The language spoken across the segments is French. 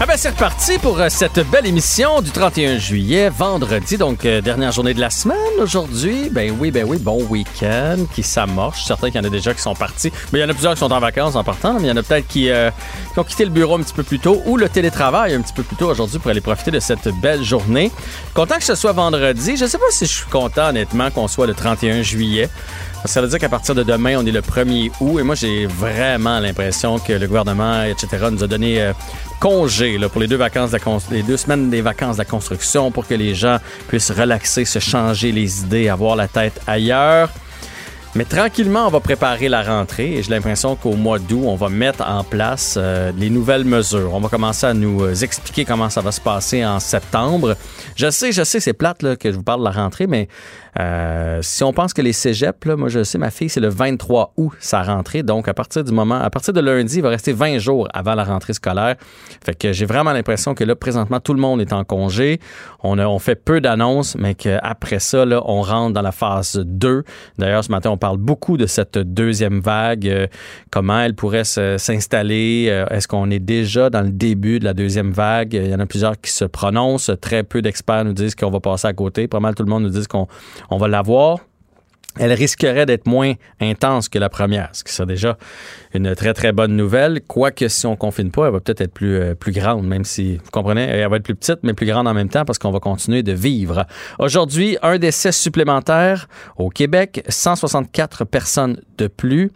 Ah ben c'est reparti pour euh, cette belle émission du 31 juillet, vendredi, donc euh, dernière journée de la semaine aujourd'hui. Ben oui, ben oui, bon week-end qui s'amorce. Je certain qu'il y en a déjà qui sont partis. Mais il y en a plusieurs qui sont en vacances en partant, mais il y en a peut-être qui, euh, qui, ont quitté le bureau un petit peu plus tôt ou le télétravail un petit peu plus tôt aujourd'hui pour aller profiter de cette belle journée. Content que ce soit vendredi. Je sais pas si je suis content honnêtement qu'on soit le 31 juillet. Ça veut dire qu'à partir de demain, on est le 1er août. Et moi, j'ai vraiment l'impression que le gouvernement, etc., nous a donné euh, congé là, pour les deux, vacances de les deux semaines des vacances de la construction pour que les gens puissent relaxer, se changer les idées, avoir la tête ailleurs. Mais tranquillement, on va préparer la rentrée et j'ai l'impression qu'au mois d'août, on va mettre en place euh, les nouvelles mesures. On va commencer à nous euh, expliquer comment ça va se passer en septembre. Je sais, je sais, c'est plate là, que je vous parle de la rentrée, mais euh, si on pense que les cégeps, là, moi je sais, ma fille, c'est le 23 août sa rentrée. Donc à partir du moment, à partir de lundi, il va rester 20 jours avant la rentrée scolaire. Fait que j'ai vraiment l'impression que là, présentement, tout le monde est en congé. On, a, on fait peu d'annonces, mais qu'après ça, là, on rentre dans la phase 2. D'ailleurs, ce matin, on parle beaucoup de cette deuxième vague, euh, comment elle pourrait s'installer? Euh, est-ce qu'on est déjà dans le début de la deuxième vague? Il y en a plusieurs qui se prononcent. Très peu d'experts nous disent qu'on va passer à côté. Pas mal tout le monde nous dit qu'on on va l'avoir elle risquerait d'être moins intense que la première, ce qui serait déjà une très, très bonne nouvelle. Quoique, si on confine pas, elle va peut-être être plus, euh, plus grande, même si, vous comprenez, elle va être plus petite, mais plus grande en même temps parce qu'on va continuer de vivre. Aujourd'hui, un décès supplémentaire au Québec, 164 personnes de plus.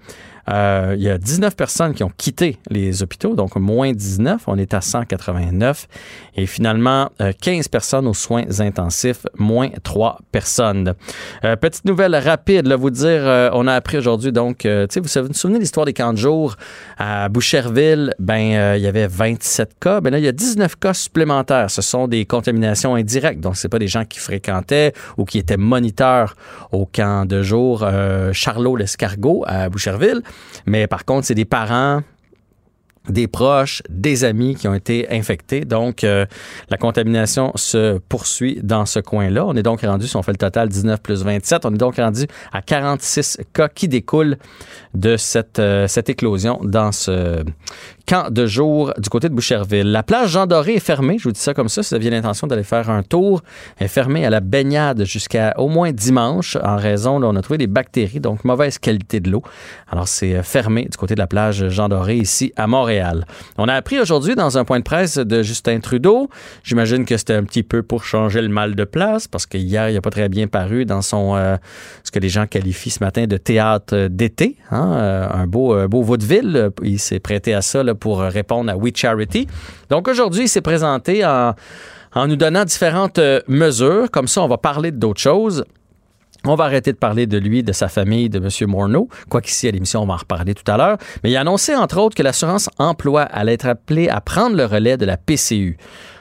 Euh, il y a 19 personnes qui ont quitté les hôpitaux, donc moins 19. On est à 189. Et finalement, 15 euh, personnes aux soins intensifs, moins 3 personnes. Euh, petite nouvelle rapide, là, vous dire, on a appris aujourd'hui, donc, tu sais, vous vous souvenez de l'histoire des camps de jour? À Boucherville? Ben, il y avait 27 cas. Ben là, il y a 19 cas supplémentaires. Ce sont des contaminations indirectes. Donc, c'est pas des gens qui fréquentaient ou qui étaient moniteurs au camp de jour Charlot l'Escargot à Boucherville. Mais par contre, c'est des parents des proches, des amis qui ont été infectés. Donc, euh, la contamination se poursuit dans ce coin-là. On est donc rendu, si on fait le total 19 plus 27, on est donc rendu à 46 cas qui découlent de cette, euh, cette éclosion dans ce camp de jour du côté de Boucherville. La plage Jean Doré est fermée, je vous dis ça comme ça, si vous aviez l'intention d'aller faire un tour. Elle est fermée à la baignade jusqu'à au moins dimanche en raison, là, on a trouvé des bactéries, donc mauvaise qualité de l'eau. Alors c'est euh, fermé du côté de la plage Jean Doré ici à Montréal. On a appris aujourd'hui dans un point de presse de Justin Trudeau, j'imagine que c'était un petit peu pour changer le mal de place parce qu'hier il n'a pas très bien paru dans son euh, ce que les gens qualifient ce matin de théâtre d'été, hein, euh, un beau vaudeville, il s'est prêté à ça là, pour répondre à We Charity. Donc aujourd'hui, il s'est présenté en, en nous donnant différentes euh, mesures. Comme ça, on va parler d'autres choses. On va arrêter de parler de lui, de sa famille, de M. Morneau, quoiqu'ici à l'émission, on va en reparler tout à l'heure. Mais il a annoncé, entre autres, que l'assurance emploi allait être appelée à prendre le relais de la PCU.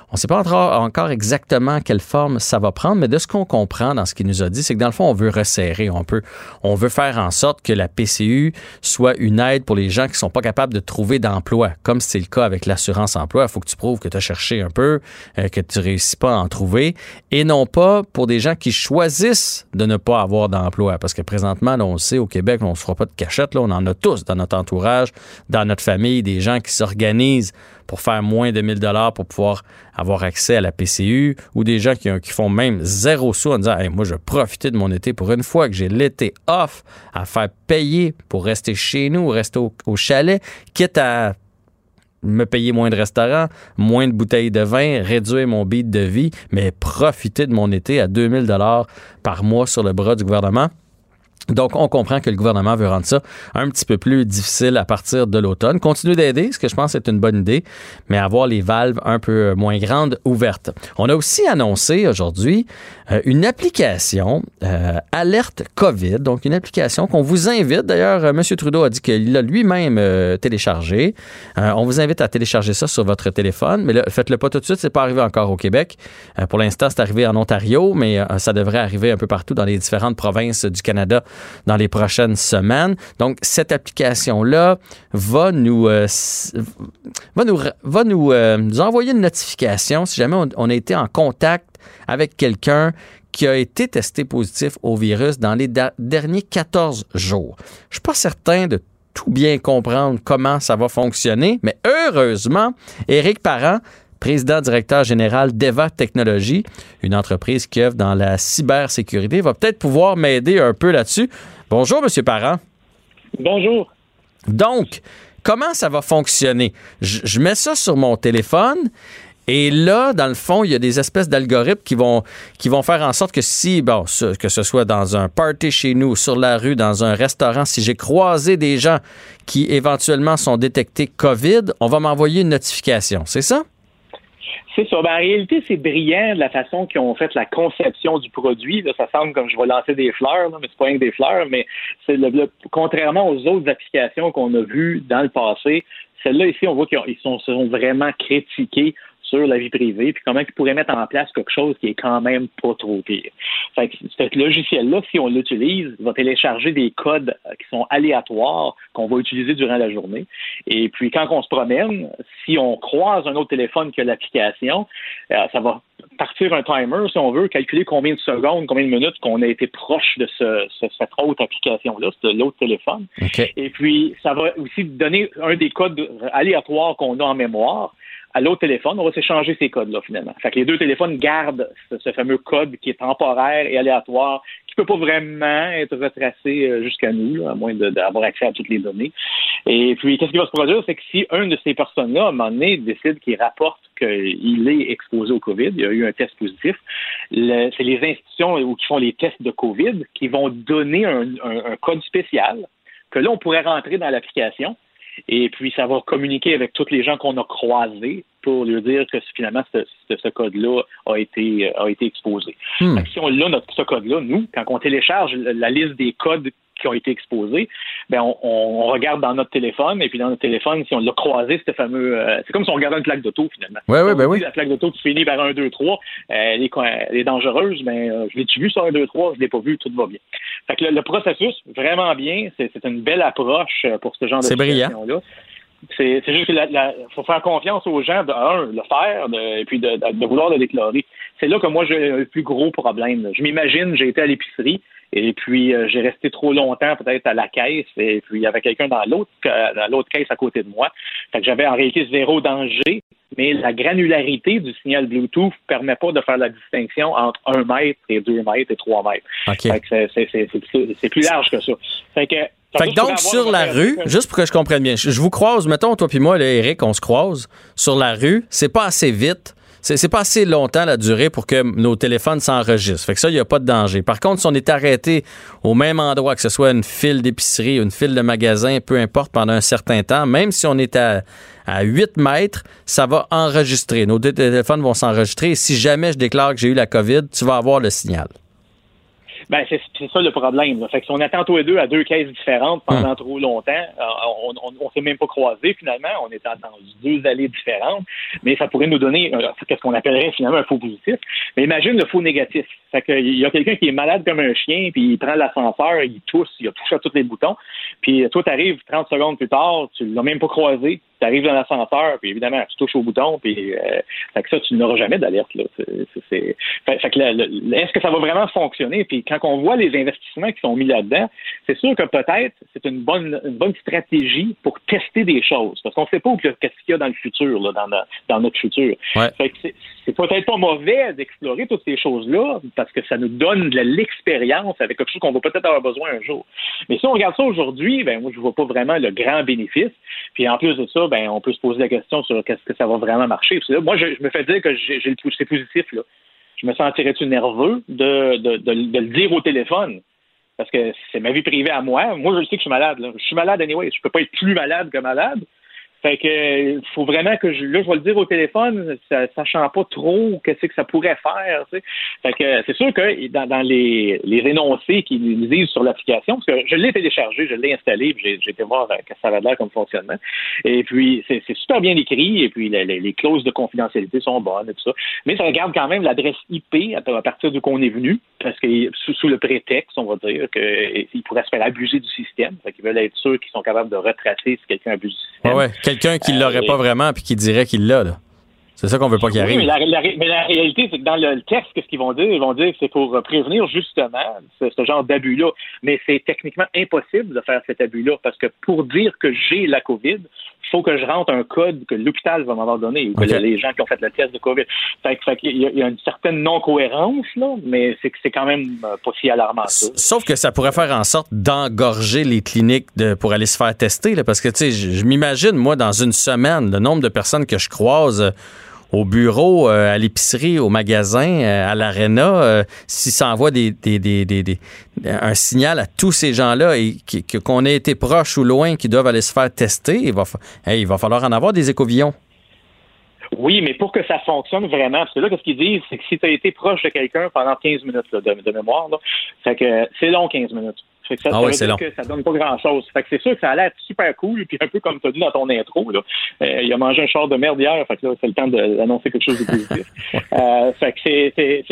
On ne sait pas encore exactement quelle forme ça va prendre, mais de ce qu'on comprend dans ce qu'il nous a dit, c'est que dans le fond, on veut resserrer, on peut, on veut faire en sorte que la PCU soit une aide pour les gens qui ne sont pas capables de trouver d'emploi, comme c'est le cas avec l'assurance emploi. Il faut que tu prouves que tu as cherché un peu, euh, que tu réussis pas à en trouver, et non pas pour des gens qui choisissent de ne pas avoir d'emploi. Parce que présentement, on sait, au Québec, on ne se fera pas de cachette, là, on en a tous dans notre entourage, dans notre famille, des gens qui s'organisent pour faire moins de 1000 dollars pour pouvoir avoir accès à la PCU ou des gens qui, font même zéro sous en disant moi je vais profiter de mon été pour une fois que j'ai l'été off à faire payer pour rester chez nous, rester au, chalet, quitte à me payer moins de restaurants, moins de bouteilles de vin, réduire mon beat de vie, mais profiter de mon été à 2000 dollars par mois sur le bras du gouvernement. Donc, on comprend que le gouvernement veut rendre ça un petit peu plus difficile à partir de l'automne. Continuer d'aider, ce que je pense est une bonne idée, mais avoir les valves un peu moins grandes ouvertes. On a aussi annoncé aujourd'hui euh, une application euh, alerte COVID, donc une application qu'on vous invite. D'ailleurs, euh, M. Trudeau a dit qu'il l'a lui-même téléchargé. on vous invite à télécharger ça sur votre téléphone, mais faites-le pas tout de suite, c'est pas arrivé encore au Québec. pour l'instant, c'est arrivé en Ontario, mais ça devrait arriver un peu partout dans les différentes provinces du Canada dans les prochaines semaines. Donc, cette application-là va nous, euh, va nous, va euh, nous, envoyer une notification si jamais on, a été en contact avec quelqu'un qui a été testé positif au virus dans les derniers 14 jours. Je suis pas certain de tout bien comprendre comment ça va fonctionner, mais heureusement, Éric Parent président directeur général d'Eva Technologies, une entreprise qui œuvre dans la cybersécurité, va peut-être pouvoir m'aider un peu là-dessus. Bonjour, Monsieur Parent. Bonjour. Donc, comment ça va fonctionner? Je, mets ça sur mon téléphone. Et là, dans le fond, il y a des espèces d'algorithmes qui vont, qui vont faire en sorte que si, bon, que ce soit dans un party chez nous, sur la rue, dans un restaurant, si j'ai croisé des gens qui éventuellement sont détectés COVID, on va m'envoyer une notification. C'est ça? C'est ça. Ben, en réalité, c'est brillant de la façon qu'ils ont fait la conception du produit. Là, ça semble comme je vais lancer des fleurs, là, mais c'est pas rien que des fleurs, mais c'est le, contrairement aux autres applications qu'on a vues dans le passé, celle-là ici, on voit qu'ils sont vraiment critiqués sur la vie privée, puis comment ils pourraient mettre en place quelque chose qui est quand même pas trop pire. Fait que ce logiciel-là, si on l'utilise, va télécharger des codes qui sont aléatoires qu'on va utiliser durant la journée. Et puis quand on se promène, si on croise un autre téléphone que l'application, euh, ça va partir un timer, si on veut, calculer combien de secondes, combien de minutes qu'on a été proche de ce, cette autre application-là, de l'autre téléphone. Et puis, ça va aussi donner un des codes aléatoires qu'on a en mémoire à l'autre téléphone, on va s'échanger ces codes-là, finalement. Les deux téléphones gardent ce, fameux code qui est temporaire et aléatoire, qui peut pas vraiment être retracé euh, jusqu'à nous, à moins d'avoir accès à toutes les données. Et puis, qu'est-ce qui va se produire? C'est que si un de ces personnes-là, à un moment donné, décide qu'il rapporte qu'il est exposé au COVID, il y a eu un test positif, c'est les institutions qui font les tests de COVID qui vont donner un code spécial que là, on pourrait rentrer dans l'application et puis, ça va communiquer avec tous les gens qu'on a croisés pour lui dire que finalement, ce, code-là a été, a été exposé. Hmm. Si on a notre, ce code-là, nous, quand on télécharge la liste des codes qui ont été exposés, ben on, regarde dans notre téléphone et puis dans notre téléphone, si on l'a croisé, ce fameux, euh, c'est comme si on regardait une plaque d'auto finalement. Oui, oui, ben oui. La plaque d'auto qui finit par 1, 2, 3, elle, est, dangereuse, mais euh, je l'ai-tu vu sur 1, 2, 3, je l'ai pas vu, tout va bien. Fait que le, processus, vraiment bien, c'est une belle approche euh, pour ce genre de situation-là. C'est juste qu'il faut faire confiance aux gens de un, le faire, et puis de, de, vouloir le déclarer. C'est là que moi j'ai le plus gros problème. Je m'imagine, j'ai été à l'épicerie, et puis, euh, j'ai resté trop longtemps peut-être à la caisse. Et puis, il y avait quelqu'un dans l'autre, dans l'autre caisse à côté de moi. Fait que j'avais en réalité zéro danger. Mais la granularité du signal Bluetooth permet pas de faire la distinction entre un mètre et deux mètres et trois mètres. c'est plus large que ça. Fait que fait que donc, sur la rue, juste pour que je comprenne bien, je vous croise, mettons, toi puis moi, là, Eric, on se croise sur la rue, c'est pas assez vite c'est pas assez longtemps la durée pour que nos téléphones s'enregistrent. Fait que ça, il n'y a pas de danger. Par contre, si on est arrêté au même endroit, que ce soit une file d'épicerie, une file de magasin, peu importe, pendant un certain temps, même si on est à, à 8 mètres, ça va enregistrer. Nos téléphones vont s'enregistrer. Si jamais je déclare que j'ai eu la COVID, tu vas avoir le signal. Ben, c'est ça le problème. Fait que si on attend tous les deux à deux caisses différentes pendant hmm. trop longtemps, euh, on on, s'est même pas croisés finalement. On est dans deux allées différentes, mais ça pourrait nous donner euh, ce qu'on appellerait finalement un faux positif. Mais imagine le faux négatif. Fait que il y a quelqu'un qui est malade comme un chien, puis il prend l'ascenseur, il tousse, il a touché à tous les boutons. Puis toi, tu arrives 30 secondes plus tard, tu l'as même pas croisé, tu arrives dans l'ascenseur, puis évidemment, tu touches au bouton, puis euh, fait que ça, tu n'auras jamais d'alerte. Là. fait, que est-ce que ça va vraiment fonctionner? Puis quand on voit les investissements qui sont mis là-dedans, c'est sûr que peut-être c'est une bonne, une bonne stratégie pour tester des choses, parce qu'on ne sait pas qu'est-ce qu'il y a dans le futur, là, dans, dans notre futur. Fait que c'est peut-être pas mauvais d'explorer toutes ces choses-là, parce que ça nous donne de l'expérience avec quelque chose qu'on va peut-être avoir besoin un jour. Mais si on regarde ça aujourd'hui, ben moi je vois pas vraiment le grand bénéfice. Puis en plus de ça, ben on peut se poser la question sur qu'est-ce que ça va vraiment marcher. moi, je, me fais dire que c'est positif là. Je me sentirais-tu nerveux de, le dire au téléphone? parce que c'est ma vie privée à moi. Moi, je sais que je suis malade. Je suis malade anyway. Je peux pas être plus malade que malade. Fait que faut vraiment que je là, je vais le dire au téléphone, sachant pas trop qu'est-ce que ça pourrait faire. Tu sais. Fait que c'est sûr que dans, dans les, les énoncés qu'ils disent sur l'application, parce que je l'ai téléchargé, je l'ai installé, j'ai été voir que ça avait l'air comme fonctionnement. Et puis c'est super bien écrit, et puis les, les, clauses de confidentialité sont bonnes et tout ça. Mais ça regarde quand même l'adresse IP à, partir d'où qu'on est venu, parce que sous, le prétexte, on va dire, qu'ils pourraient se faire abuser du système. Fait qu'ils veulent être sûrs qu'ils sont capables de retracer si quelqu'un abuse du système. ouais quelqu'un qui ne l'aurait pas vraiment puis qui dirait qu'il l'a. C'est ça qu'on veut pas qu'il arrive. mais, la, réalité, c'est que dans le texte, qu'est-ce qu'ils vont dire? Ils vont dire que c'est pour prévenir justement ce, genre d'abus-là. Mais c'est techniquement impossible de faire cet abus-là parce que pour dire que j'ai la COVID, il faut que je rentre un code que l'hôpital va m'avoir donné ou que les gens qui ont fait le test de COVID. Fait, il, y a, une certaine non-cohérence, là, mais c'est c'est quand même euh, pas si alarmant ça. Sauf que ça pourrait faire en sorte d'engorger les cliniques de, pour aller se faire tester, là, parce que, tu sais, je, m'imagine, moi, dans une semaine, le nombre de personnes que je croise au bureau, euh, à l'épicerie, au magasin, euh, à l'aréna, euh, s'il s'envoie des, un signal à tous ces gens-là et qu'on ait été proche ou loin, qui doivent aller se faire tester, il va, il va falloir en avoir des écovillons. Oui, mais pour que ça fonctionne vraiment, parce que là, ce qu'ils disent, c'est que si tu as été proche de quelqu'un pendant 15 minutes de, mémoire, c'est long 15 minutes. Fait que ça, ah ça que ça donne pas grand-chose. Fait que c'est sûr que ça a l'air super cool, puis un peu comme tu as dit dans ton intro, là, euh, il a mangé un char de merde hier, fait que là, c'est le temps d'annoncer quelque chose de positif. euh, fait que c'est,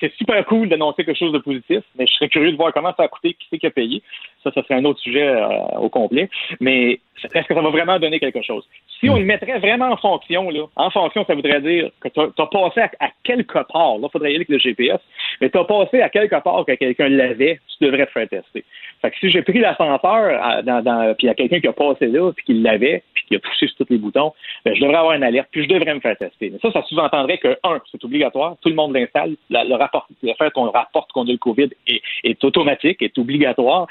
c'est, super cool d'annoncer quelque chose de positif, mais je serais curieux de voir comment ça a coûté, qui c'est qui a payé. Ça, ça serait un autre sujet euh, au complet. Mais est-ce que ça va vraiment donner quelque chose? Si on le mettrait vraiment en fonction, là, en fonction, ça voudrait dire que tu as, passé à, quelque part, là, il faudrait y aller avec le GPS, mais tu as passé à quelque part que quelqu'un l'avait, tu devrais te faire tester. Fait que si j'ai pris l'ascenseur, dans, puis il y a quelqu'un qui a passé là, puis qui l'avait, puis qui a poussé sur tous les boutons, ben, je devrais avoir une alerte, puis je devrais me faire tester. Mais ça, ça sous-entendrait que, un, c'est obligatoire, tout le monde l'installe, le, rapport, le fait qu'on rapporte qu'on a le COVID est, automatique, est obligatoire,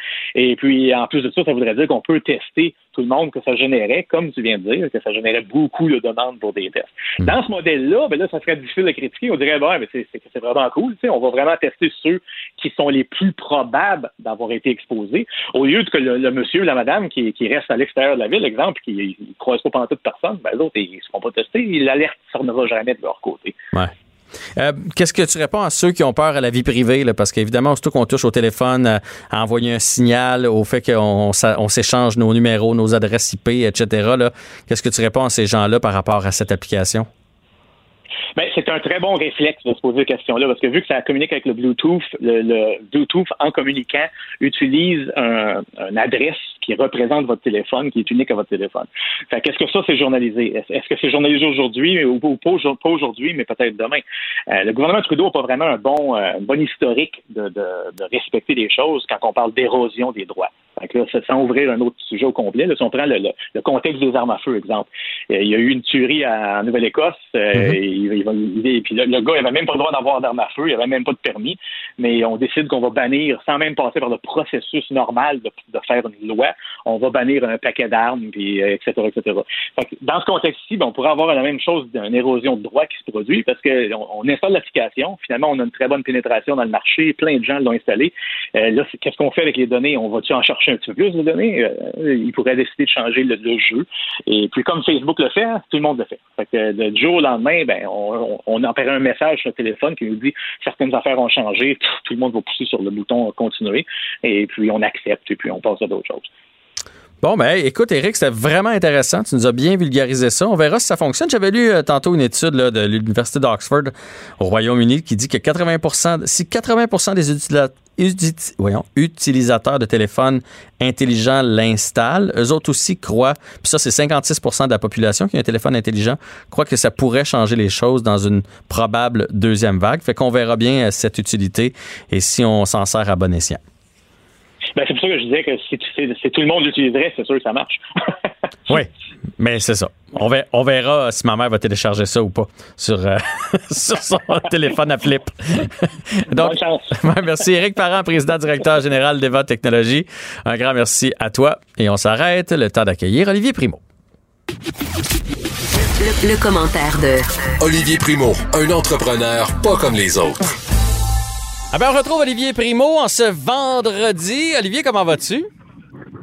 puis en plus de ça, ça voudrait dire qu'on peut tester tout le monde que ça générait, comme tu viens de dire, que ça générait beaucoup de demandes pour des tests. Hmm. Dans ce modèle-là, ben là, ça serait difficile de critiquer. On dirait, bon, mais c'est, vraiment cool. On va vraiment tester ceux qui sont les plus probables d'avoir été exposés, au lieu que le, monsieur ou la madame qui, qui, reste à l'extérieur de la ville, exemple, qui ne croise pas pendant toute personne, ben l'autre, ils ne seront pas testés. L'alerte ne tournera jamais de leur côté. Ouais. Euh, qu'est-ce que tu réponds à ceux qui ont peur à la vie privée? Parce qu'évidemment, surtout qu'on touche au téléphone, euh, à, envoyer un signal, au fait qu'on on, s'échange nos numéros, nos adresses IP, etc. Qu'est-ce que tu réponds à ces gens-là par rapport à cette application? Ben, c'est un très bon réflexe de se poser cette question-là, parce que vu que ça communique avec le Bluetooth, le, Bluetooth, en communiquant, utilise un, une adresse qui représente votre téléphone, qui est unique à votre téléphone. Fait qu'est-ce que ça, c'est journalisé? Est-ce que c'est journalisé aujourd'hui ou, pas aujourd'hui, mais peut-être demain? Euh, le gouvernement Trudeau n'a pas vraiment un bon, euh, bon historique de, de, de, respecter les choses quand on parle d'érosion des droits. Fait que là, sans ouvrir un autre sujet au complet, là, si on prend le, le, contexte des armes à feu, exemple. Euh, il y a eu une tuerie en Nouvelle-Écosse, mm-hmm et puis le, gars, il avait même pas le droit d'avoir d'armes à feu, il avait même pas de permis, mais on décide qu'on va bannir, sans même passer par le processus normal de, faire une loi, on va bannir un paquet d'armes, puis etc., euh, etc. dans ce contexte-ci, ben, on pourrait avoir la même chose d'une érosion de droit qui se produit parce qu'on on installe l'application, finalement, on a une très bonne pénétration dans le marché, plein de gens l'ont installé. Euh, là, qu'est-ce qu'on fait avec les données? On va-tu en chercher un petit peu plus de données? Euh, il pourrait décider de changer le, jeu. Et puis, comme Facebook le fait, tout le monde le fait. fait que, du jour au lendemain, ben, on, on, on un message sur le téléphone qui nous dit certaines affaires ont changé, tout le monde va pousser sur le bouton continuer, et puis on accepte, et puis on passe à d'autres choses. Bon, ben, écoute, Eric, c'était vraiment intéressant. Tu nous as bien vulgarisé ça. On verra si ça fonctionne. J'avais lu euh, tantôt une étude de l'Université d'Oxford au Royaume-Uni qui dit que 80 si 80% des utilisateurs de téléphones intelligents l'installent, eux autres aussi croient, puis ça, c'est 56% de la population qui a un téléphone intelligent, croient que ça pourrait changer les choses dans une probable deuxième vague. Fait qu'on verra bien euh, cette utilité et si on s'en sert à bon escient. Ben, c'est pour ça que je disais que si, tout le monde l'utiliserait, c'est sûr que ça marche. oui, mais c'est ça. On verra, on verra, si ma mère va télécharger ça ou pas sur, euh, sur son téléphone à flip. Donc, merci Eric Parent, président directeur général d'Eva Technologies. Un grand merci à toi et on s'arrête. Le temps d'accueillir Olivier Primo. le commentaire de Olivier Primo, un entrepreneur pas comme les autres. Ah ben, on retrouve Olivier Primo en ce vendredi. Olivier, comment vas-tu?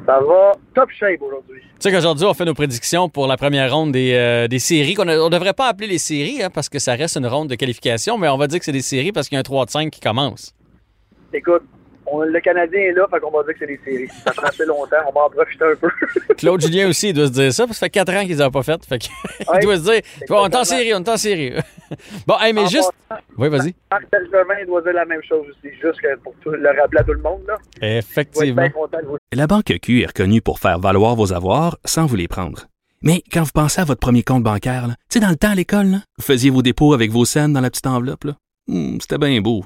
Ça va top shape aujourd'hui. Tu sais qu'aujourd'hui, on fait nos prédictions pour la première ronde des, euh, des séries. qu'on ne devrait pas appeler les séries hein, parce que ça reste une ronde de qualification, mais on va dire que c'est des séries parce qu'il y a un 3 de 5 qui commence. Écoute, on- le Canadien est là, fait qu'on va dire que c'est des séries. Ça prend assez longtemps, on va en profiter un peu. Claude Julien aussi, il doit se dire ça, parce que ça fait 4 ans qu'ils n'ont pas fait. Ouais, doit se dire on est en série, on est en série. bon, hey, mais En juste. passant, Oui, vas-y. Marc Bergevin doit dire la même chose aussi, juste que pour tout, le rappeler à tout le monde. Là. Effectivement. La Banque Q est reconnue pour faire valoir vos avoirs sans vous les prendre. Mais quand vous pensez à votre premier compte bancaire, là, tu sais, dans le temps à l'école, là, vous faisiez vos dépôts avec vos scènes dans la petite enveloppe. là. Hmm, C'était bien beau.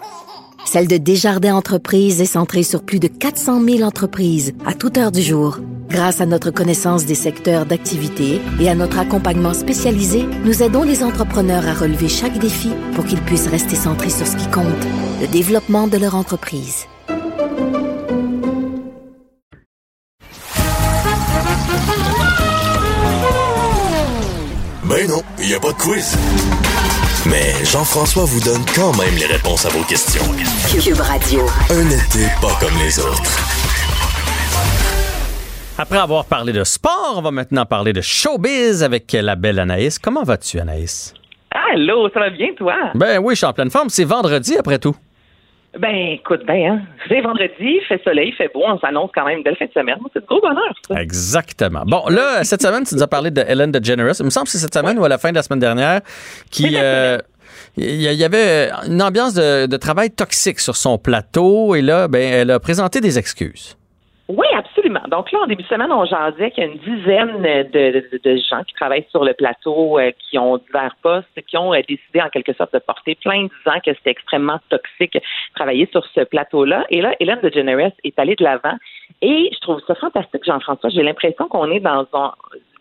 celle de Desjardins Entreprises est centrée sur plus de 400 000 entreprises à toute heure du jour. Grâce à notre connaissance des secteurs d'activité et à notre accompagnement spécialisé, nous aidons les entrepreneurs à relever chaque défi pour qu'ils puissent rester centrés sur ce qui compte, le développement de leur entreprise. Ben non, il n'y a pas de quiz. Mais Jean-François vous donne quand même les réponses à vos questions. Cube Radio. Un été pas comme les autres. Après avoir parlé de sport, on va maintenant parler de showbiz avec la belle Anaïs. Comment vas-tu, Anaïs? Allô, ça va bien, toi? Ben oui, je suis en pleine forme. C'est vendredi après tout. Ben, écoute, ben, hein. C'est vendredi, il fait soleil, il fait beau, on s'annonce quand même une belle fin de semaine. C'est de gros bonheur, ça. Exactement. Bon, là, cette semaine, tu nous as parlé de Ellen DeGeneres. Il me semble que c'est cette semaine ou à la fin de la semaine dernière qui. euh, il y il y avait une ambiance de, de travail toxique sur son plateau et là, ben, elle a présenté des excuses. Oui, absolument. Donc là, en début de semaine, on jasait qu'il y a une dizaine de, de- gens qui travaillent sur le plateau, euh, qui ont divers postes, qui ont euh, décidé en quelque sorte de porter plainte, disant que c'était extrêmement toxique travailler sur ce plateau-là. Et là, Hélène DeGeneres est allée de l'avant. Et je trouve ça fantastique, Jean-François. J'ai l'impression qu'on est dans un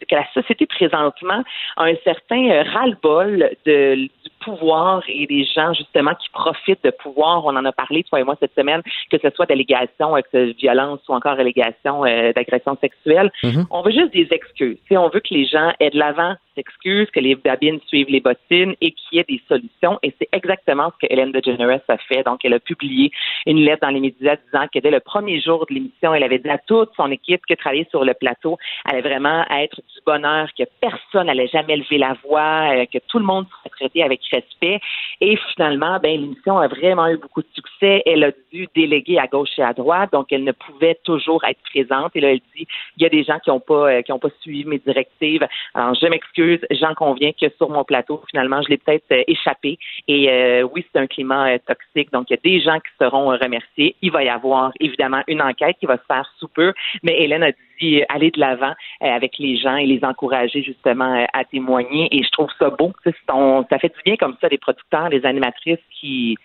que la société présentement a un certain euh, ras-le-bol de, pouvoir et des gens justement qui profitent de pouvoir. On en a parlé, toi et moi, cette semaine, que ce soit d'allégations de violence ou encore allégations euh, d'agression sexuelle. Mhm. On veut juste des excuses. Tu sais, on veut que les gens aient de l'avant, s'excusent, que les babines suivent les bottines et qu'il y ait des solutions. Et c'est exactement ce que Hélène DeGeneres a fait. Donc, elle a publié une lettre dans les médias disant que dès le premier jour de l'émission, elle avait dit à toute son équipe que travailler sur le plateau allait vraiment être du bonheur, que personne n'allait jamais lever la voix, euh, que tout le monde serait traité avec respect. Et finalement, ben, l'émission a vraiment eu beaucoup de succès. Elle a dû déléguer à gauche et à droite, donc elle ne pouvait toujours être présente. Et là, elle dit, il y a des gens qui n'ont pas, euh, qui ont pas suivi mes directives. Alors, je m'excuse, j'en conviens que sur mon plateau, finalement, je l'ai peut-être euh, échappé. Et euh, oui, c'est un climat euh, toxique, donc il y a des gens qui seront euh, remerciés. Il va y avoir évidemment une enquête qui va se faire sous peu, mais Hélène a dit aller de l'avant avec les gens et les encourager justement à témoigner. Et je trouve ça beau. Ça fait du bien comme ça des producteurs, des animatrices qui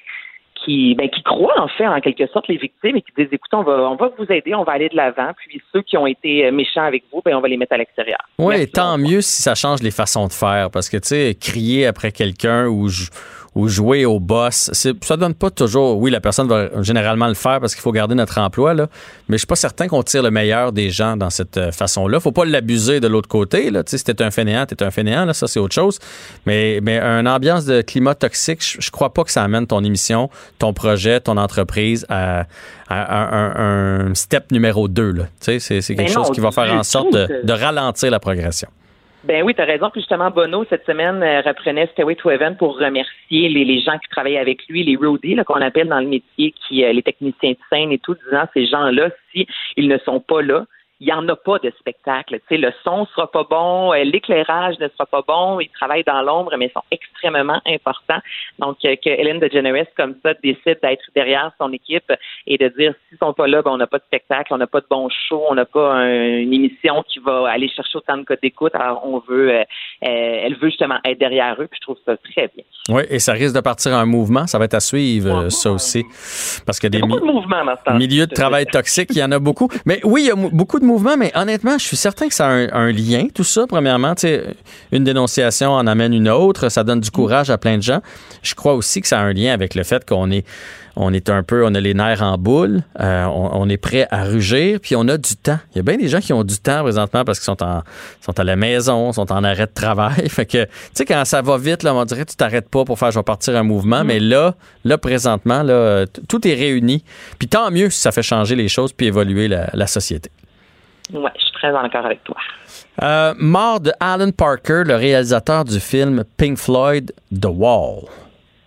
qui, ben, qui croient en fait en quelque sorte les victimes et qui disent écoutez, on va, on va vous aider, on va aller de l'avant, puis ceux qui ont été euh, méchants avec vous, ben, on va les mettre à l'extérieur. Oui, tant mieux si ça change les façons de faire. Parce que, tu sais, crier après quelqu'un ou, ou jouer au boss, ça donne pas toujours. Oui, la personne va généralement le faire parce qu'il faut garder notre emploi, là. Mais je suis pas certain qu'on tire le meilleur des gens dans cette euh, façon-là. Faut pas l'abuser de l'autre côté, là. Tu sais, si t'es un fainéant, t'es un fainéant, là. Ça, c'est autre chose. Mais, mais une ambiance de climat toxique, je, je crois pas que ça amène ton émission, ton projet, ton entreprise à, à- à un, un step numéro 2, là. Tu sais, c'est c'est quelque Ben chose non, qui va faire en sorte de ralentir la progression. Ben oui, tu as raison. Puis justement, Bono, cette semaine, euh, reprenait Stairway to Heaven pour remercier les, gens qui travaillent avec lui, les roadies, qu'on appelle dans le métier, qui, euh, les techniciens de scène et tout, disant ces gens-là, si ils ne sont pas là, il n'y en a pas de spectacle. Tu sais, le son sera pas bon, euh, l'éclairage ne sera pas bon, ils travaillent dans l'ombre, mais ils sont extrêmement importants. Donc, euh, que Hélène DeGeneres, comme ça, décide d'être derrière son équipe et de dire, s'ils sont pas là, ben, on n'a pas de spectacle, on n'a pas de bon show, on n'a pas une émission qui va aller chercher autant de codes d'écoute. Alors, on veut, euh, elle veut justement être derrière eux, puis je trouve ça très bien. Oui, et ça risque de partir en mouvement. Ça va être à suivre, ça aussi. Parce que des de milieux de travail toxiques, il y en a beaucoup. Mais oui, il y a beaucoup de mouvement, mais honnêtement, je suis certain que ça a un, lien, tout ça, premièrement. Une dénonciation en amène une autre, ça donne du courage à plein de gens. Je crois aussi que ça a un lien avec le fait qu'on est on est un peu, on a les nerfs en boule, euh, on, est prêt à rugir, puis on a du temps. Il y a bien des gens qui ont du temps présentement parce qu'ils sont en, sont à la maison, sont en arrêt de travail. Fait que, tu sais, quand ça va vite, là, on dirait, tu t'arrêtes pas pour faire, je vais partir un mouvement, mm. mais là, là, présentement, là, tout est réuni. Puis tant mieux si ça fait changer les choses puis évoluer la, société. Oui, je suis très en avec toi. Euh, mort de Alan Parker, le réalisateur du film Pink Floyd, The Wall.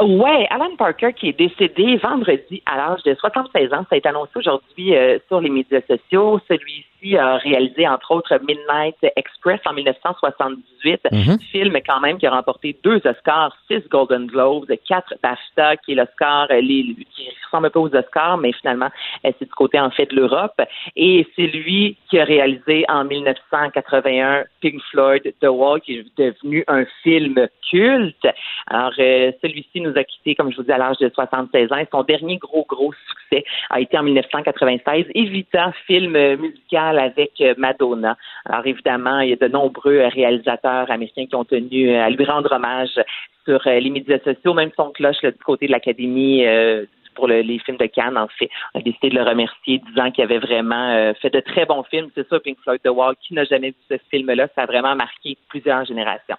Ouais, Alan Parker qui est décédé vendredi à l'âge de 76 ans, ça a été annoncé aujourd'hui euh, sur les médias sociaux. Celui-ci a réalisé entre autres Midnight Express en 1978, mhm. film quand même qui a remporté deux Oscars, six Golden Globes, quatre BAFTA, qui est l'Oscar euh, qui ressemble un peu aux Oscars, mais finalement euh, c'est du côté en fait de l'Europe. Et c'est lui qui a réalisé en 1981 Pink Floyd The Wall, qui est devenu un film culte. Alors celui-ci nous a quittés, comme je vous dis, à l'âge de 76 ans. Son dernier gros, gros succès a été en 1996, Evita, film musical avec euh, Madonna. Alors évidemment, il y a de nombreux réalisateurs américains qui ont tenu à lui rendre hommage sur euh, les médias sociaux, même son cloche du côté de l'Académie euh, pour les films de Cannes, en fait, a décidé de le remercier, disant qu'il avait vraiment fait de très bons films. C'est ça, Pink Floyd The Wall. Qui n'a jamais vu ce film-là? Ça a vraiment marqué plusieurs générations.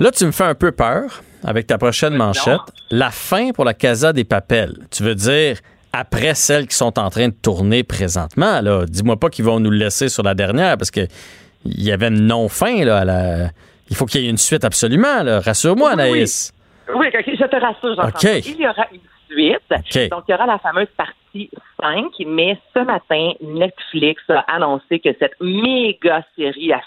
Là, tu me fais un peu peur avec ta prochaine manchette. La fin pour la Casa des Papels. Tu veux dire après celles qui sont en train de tourner présentement, là. Dis-moi pas qu'ils vont nous le laisser sur la dernière parce que il y avait une non-fin, là. La... Il faut qu'il y ait une suite absolument, là. Rassure-moi, Anaïs. Oui, je te rassure, jean Il y aura une suite. Donc, il y aura la fameuse partie 5, mais ce matin, Netflix a annoncé que cette méga série à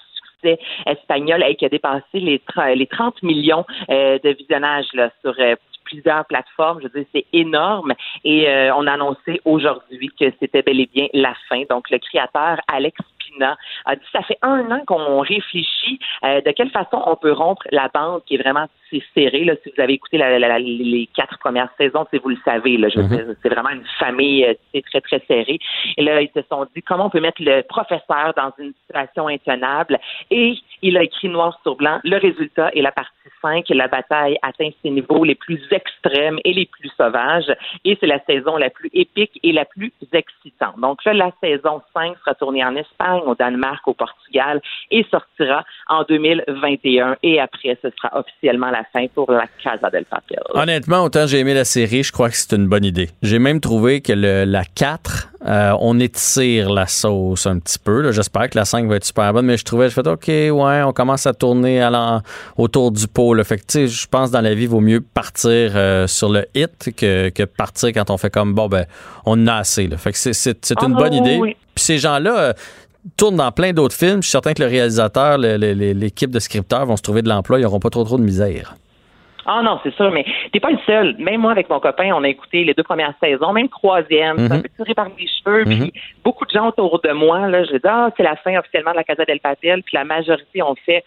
espagnol qui a dépassé les, les 30 millions euh, de visionnages sur euh, plusieurs plateformes. Je veux dire, c'est énorme. Et euh, on a annoncé aujourd'hui que c'était bel et bien la fin. Donc, le créateur Alex a dit ça fait un an qu'on réfléchit de quelle façon on peut rompre la bande qui est vraiment serrée. Là, si vous avez écouté les quatre premières saisons, si vous le savez, là, mm-hmm. c'est vraiment une famille euh, très, très serrée. Et là, ils se sont dit comment on peut mettre le professeur dans une situation intenable? Et il a écrit noir sur blanc. Le résultat est la partie 5. La bataille atteint ses niveaux les plus extrêmes et les plus sauvages. Et c'est la saison la plus épique et la plus excitante. Donc là, la saison 5 sera tournée en Espagne, au Danemark, au Portugal et sortira en 2021. Et après, ce sera officiellement la fin pour la Casa del Papel. Honnêtement, autant j'ai aimé la série, je crois que c'est une bonne idée. J'ai même trouvé que le, la 4, euh, on étire la sauce un petit peu. J'espère que la 5 va être super bonne, mais je trouvais, je fais OK, ouais, on commence à tourner autour du pot. Fait que, je pense dans la vie, il vaut mieux partir euh, sur le hit que, que, partir quand on fait comme, bon, ben, on en a assez. Fait que c'est une ah bonne idée. Puis ces gens-là, euh, tourne dans plein d'autres films. Je suis certain que le réalisateur, l'équipe de scripteurs vont se trouver de l'emploi. Ils n'auront pas trop trop de misère. Ah non, c'est sûr, mais t'es pas le seul. Même moi, avec mon copain, on a écouté les deux premières saisons, même troisième, ça peut tirer par les cheveux. Puis mhm. beaucoup de gens autour de moi, là, je dis, ah, c'est la fin officiellement de la Casa del Papel. Puis la majorité ont fait,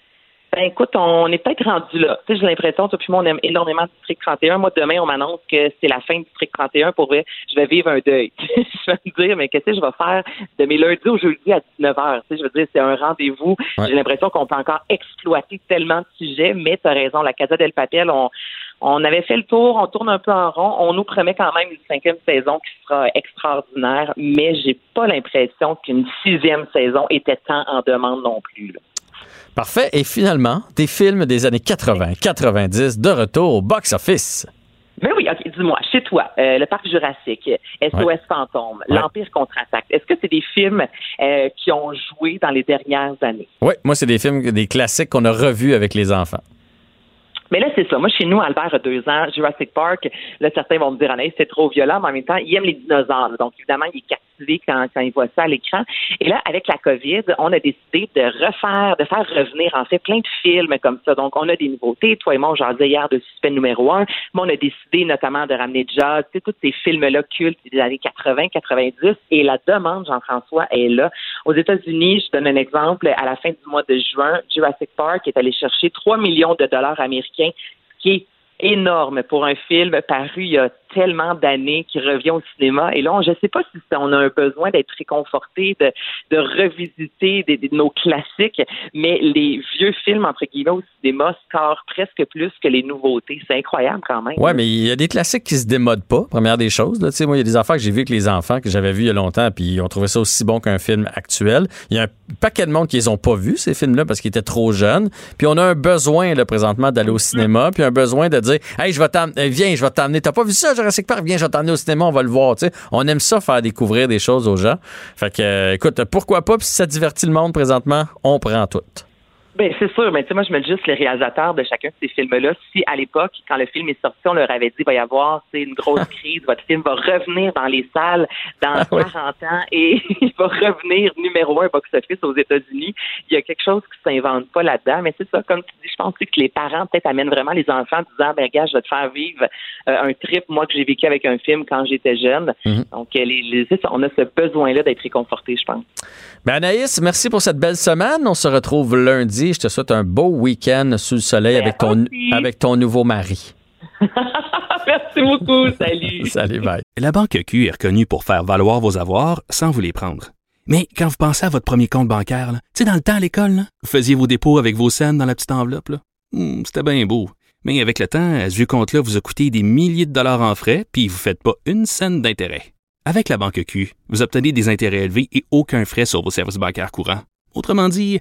ben écoute, on est peut-être rendu là. Tu sais, j'ai l'impression, toi puis moi, on aime énormément District 31. Moi, demain, on m'annonce que c'est la fin du District 31. Pour vrai, je vais vivre un deuil. je vais me dire, mais qu'est-ce que je vais faire de mes lundis au jeudi à 19 h? Tu sais, je veux dire, c'est un rendez-vous. J'ai l'impression qu'on peut encore exploiter tellement de sujets, mais tu as raison. La Casa del Papel, on, on avait fait le tour, on tourne un peu en rond. On nous promet quand même une cinquième saison qui sera extraordinaire, mais j'ai pas l'impression qu'une sixième saison était tant en demande non plus. Là. Parfait. Et finalement, des films des années 80-90 de retour au box-office. Mais oui, ok, dis-moi, chez toi, euh, le Parc Jurassique, SOS Fantôme, L'Empire contre-attaque, est-ce que c'est des films euh, qui ont joué dans les dernières années? Oui, moi, c'est des films, des classiques qu'on a revus avec les enfants. Mais là, c'est ça. Moi, chez nous, Albert a deux ans, Jurassic Park, là, certains vont me dire, c'est trop violent, mais en même temps, il aime les dinosaures. Donc, évidemment, il est quand, ils voient ça à l'écran. Et là, avec la COVID, on a décidé de refaire, de faire revenir en fait plein de films comme ça. Donc, on a des nouveautés. Toi et moi, j'en disais hier de Suspect numéro un, mais on a décidé notamment de ramener Jazz, tu sais, tous ces films-là cultes des années 80, 90. Et la demande, Jean-François, est là. Aux États-Unis, je donne un exemple, à la fin du mois de juin, Jurassic Park est allé chercher 3 millions de dollars américains, qui est énorme pour un film paru il y a tellement d'années qui revient au cinéma. Et là, je ne sais pas si on a un besoin d'être réconforté, de, de revisiter nos classiques, mais les vieux films, entre guillemets, au cinéma scorent presque plus que les nouveautés. C'est incroyable quand même. Ouais, mais il y a des classiques qui se démodent pas, première des choses. Là. Moi, il y a des affaires que j'ai vues avec les enfants, que j'avais vus il y a longtemps, puis ils ont trouvé ça aussi bon qu'un film actuel. Il y a un paquet de monde qui les ont pas vus, ces films-là, parce qu'ils étaient trop jeunes. Puis on a un besoin, là, présentement, d'aller au cinéma, puis un besoin de dire, hey, je vais t'amener, viens, je vais t'amener. T'as pas vu ça, Jurassic Park? Viens, je vais t'emmener au cinéma, on va le voir. On aime ça, faire découvrir des choses aux gens. Fait que, euh, écoute, pourquoi pas, puis si ça divertit le monde présentement, on prend tout. Ben, c'est sûr, mais tu sais, moi, je me dis juste les réalisateurs de chacun de ces films-là. Si à l'époque, quand le film est sorti, on leur avait dit, il va y avoir une grosse crise, votre film va revenir dans les salles dans 40 ah ans et il va revenir numéro un box-office aux États-Unis. Il y a quelque chose qui s'invente pas là-dedans, mais c'est ça, comme tu dis, je pense que les parents peut-être amènent vraiment les enfants en disant, ben, gars, je vais te faire vivre euh, un trip, moi, que j'ai vécu avec un film quand j'étais jeune. Mhm. Donc, euh, les, on a ce besoin-là d'être réconforté, je pense. Ben, Anaïs, merci pour cette belle semaine. On se retrouve lundi. Je te souhaite un beau week-end sous le soleil avec ton, avec ton nouveau mari. Merci beaucoup. Salut. Salut, bye. La Banque Q est reconnue pour faire valoir vos avoirs sans vous les prendre. Mais quand vous pensez à votre premier compte bancaire, tu sais, dans le temps à l'école, vous faisiez vos dépôts avec vos scènes dans la petite enveloppe. Hmm, c'était bien beau. Mais avec le temps, ce vieux compte-là vous a coûté des milliers de dollars en frais, puis vous ne faites pas une scène d'intérêt. Avec la Banque Q, vous obtenez des intérêts élevés et aucun frais sur vos services bancaires courants. Autrement dit,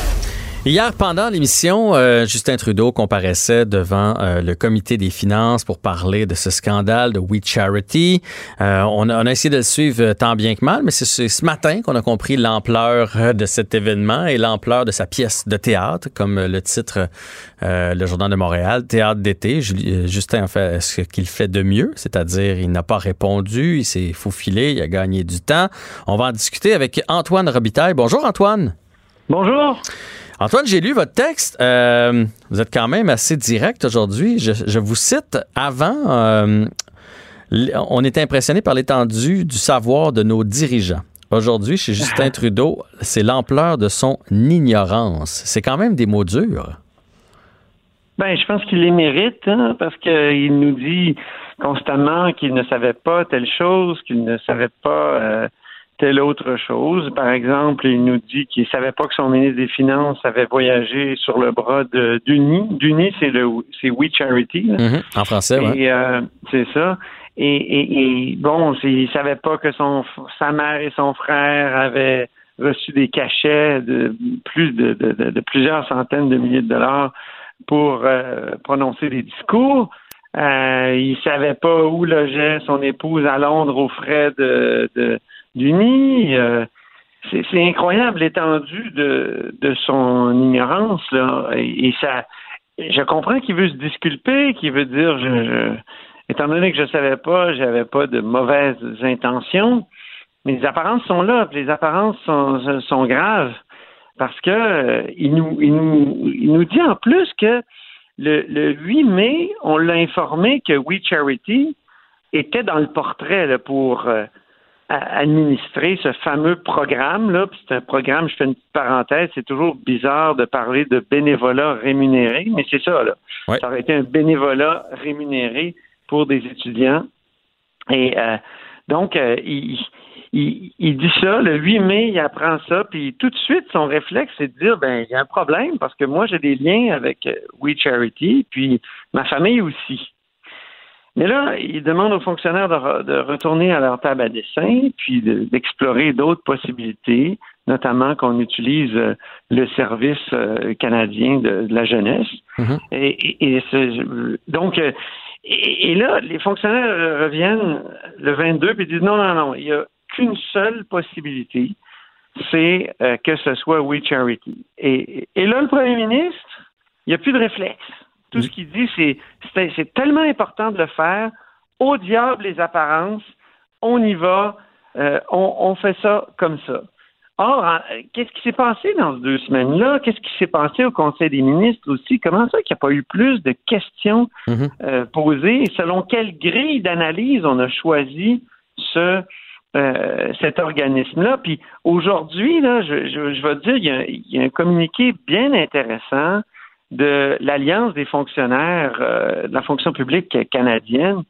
Hier, pendant l'émission, euh, Justin Trudeau comparaissait devant euh, le comité des finances pour parler de ce scandale de We Charity. Euh, on, a, on, a, essayé de le suivre tant bien que mal, mais c'est ce matin qu'on a compris l'ampleur de cet événement et l'ampleur de sa pièce de théâtre, comme le titre le Journal de Montréal, Théâtre d'été. Justin a fait ce qu'il fait de mieux, c'est-à-dire il n'a pas répondu, il s'est faufilé, il a gagné du temps. On va en discuter avec Antoine Robitaille. Bonjour Antoine. Bonjour. Antoine, j'ai lu votre texte. Euh, vous êtes quand même assez direct aujourd'hui. Je, vous cite avant. Euh, on est impressionné par l'étendue du savoir de nos dirigeants. Aujourd'hui, chez Justin Trudeau, c'est l'ampleur de son ignorance. C'est quand même des mots durs. Ben, je pense qu'il les mérite, hein, parce qu'il nous dit constamment qu'il ne savait pas telle chose, qu'il ne savait pas euh, telle autre chose. Par exemple, il nous dit qu'il savait pas que son ministre des Finances avait voyagé sur le bras de d'Uni. D'Uni, c'est le c'est We Charity. Mm-hmm. En français, oui. Euh, c'est ça. Et, bon, il savait pas que son sa mère et son frère avaient reçu des cachets de plus de, de, plusieurs centaines de milliers de dollars pour euh, prononcer des discours. Euh, il savait pas où logeait son épouse à Londres aux frais de, de d'Uni. Euh, c'est incroyable l'étendue de, son ignorance là, et, ça. Je comprends qu'il veut se disculper, qu'il veut dire, étant donné que je savais pas, j'avais pas de mauvaises intentions, mais les apparences sont là, les apparences sont, graves parce que euh, il, nous, il, nous, dit en plus que le, le 8 mai, on l'a informé que We Charity était dans le portrait pour euh, administrer ce fameux programme-là. C'est un programme, je fais une petite parenthèse, c'est toujours bizarre de parler de bénévolat rémunéré, mais c'est ça, là. Ça aurait été un bénévolat rémunéré pour des étudiants. Et euh, donc, euh, il, il, dit ça, le 8 mai, il apprend ça, puis tout de suite, son réflexe, c'est de dire, ben, il y a un problème, parce que moi, j'ai des liens avec euh, We Charity, puis ma famille aussi. Mais là, il demande aux fonctionnaires de, retourner à leur table à dessin, puis d'explorer d'autres possibilités, notamment qu'on utilise euh, le service euh, canadien de, la jeunesse. Mm-hmm. Et, donc, et, là, les fonctionnaires reviennent le 22 puis disent non, non, non, il y a qu'une seule possibilité, c'est euh, que ce soit We Charity. Et, là, le premier ministre, il n'y a plus de réflexe. Tout ce qu'il dit, c'est c'est tellement important de le faire. Au diable les apparences, on y va, euh, on, fait ça comme ça. Or, qu'est-ce qui s'est passé dans ces deux semaines-là? Qu'est-ce qui s'est passé au Conseil des ministres aussi? Comment ça qu'il n'y a pas eu plus de questions mm-hmm. euh, posées? selon quelle grille d'analyse on a choisi ce, euh, cet organisme-là? Puis aujourd'hui, là, je, je, je vais te dire, il y, a, il y, a, un communiqué bien intéressant de l'Alliance des fonctionnaires euh, de la fonction publique canadienne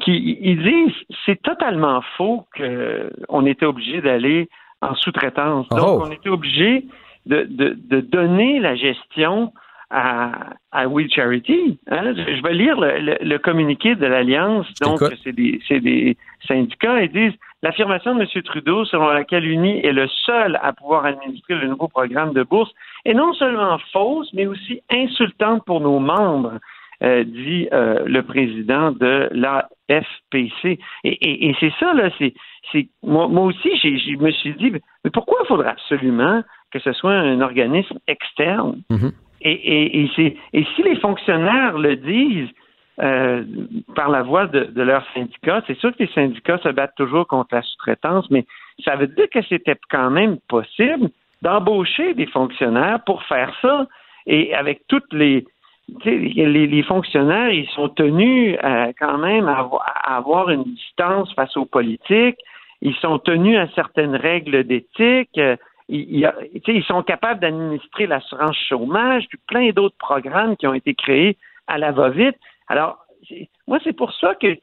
qui ils disent c'est totalement faux qu'on était obligé d'aller en sous-traitance. Donc, oh. on était obligé de, de, de, donner la gestion à, à We Charity. Hein. Je vais lire le, le, communiqué de l'Alliance. Donc, c'est des, des syndicats. Ils disent L'affirmation de M. Trudeau selon laquelle UNI est le seul à pouvoir administrer le nouveau programme de bourse est non seulement fausse, mais aussi insultante pour nos membres, euh, dit euh, le président de la FPC. Et, c'est ça, là, c'est, moi, aussi, je me suis dit, mais pourquoi il faudrait absolument que ce soit un organisme externe? Mm-hmm. Et, et, si les fonctionnaires le disent, euh, par la voix de, de leurs syndicats. C'est sûr que les syndicats se battent toujours contre la sous-traitance, mais ça veut dire que c'était quand même possible d'embaucher des fonctionnaires pour faire ça. Et avec toutes les, les, les, fonctionnaires, ils sont tenus euh, quand même à, avoir une distance face aux politiques. Ils sont tenus à certaines règles d'éthique. Euh, ils, ils, sont capables d'administrer l'assurance chômage, puis plein d'autres programmes qui ont été créés à la va-vite. Alors, moi, c'est pour ça que,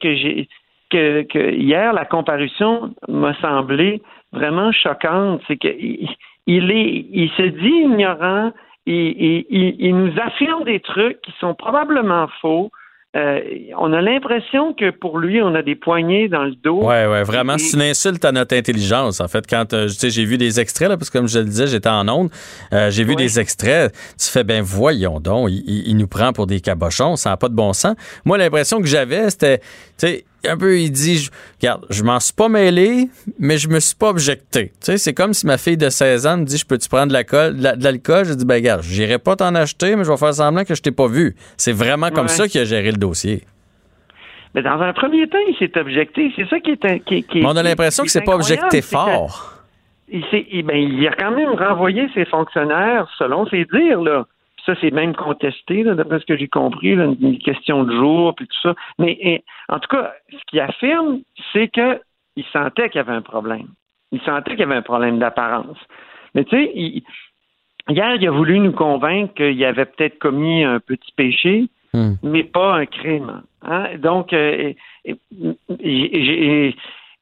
que, hier, la comparution m'a semblé vraiment choquante. C'est qu'il il est, il se dit ignorant, il, il, nous affirme des trucs qui sont probablement faux. Euh, on a l'impression que pour lui, on a des poignées dans le dos. Ouais, ouais, vraiment. C'est une insulte à notre intelligence, en fait. Quand euh, sais, j'ai vu des extraits, là, parce que comme je le disais, j'étais en onde, euh, j'ai vu des extraits. Tu fais, ben voyons donc, il, il, nous prend pour des cabochons, ça n'a pas de bon sens. Moi, l'impression que j'avais, c'était, tu sais, un peu, il dit, je, regarde, je m'en suis pas mêlé, mais je me suis pas objecté. Tu sais, c'est comme si ma fille de 16 ans me dit, je peux-tu prendre de l'alcool? Je dis, ben, regarde, j'irai pas t'en acheter, mais je vais faire semblant que je t'ai pas vu. C'est vraiment comme ça qu'il a géré le dossier. Mais dans un premier temps, il s'est objecté. C'est ça qui est. Qui, qui, mais on a l'impression que c'est pas objecté fort. Il, ben, il a quand même renvoyé ses fonctionnaires selon ses dires, là. Ça, c'est même contesté, d'après ce que j'ai compris, une question de jour, puis tout ça. Mais en tout cas, ce qu'il affirme, c'est qu'il sentait qu'il y avait un problème. Il sentait qu'il y avait un problème d'apparence. Mais tu sais, hier, il a voulu nous convaincre qu'il avait peut-être commis un petit péché, hmm. mais pas un crime. Hein. Donc, euh, et,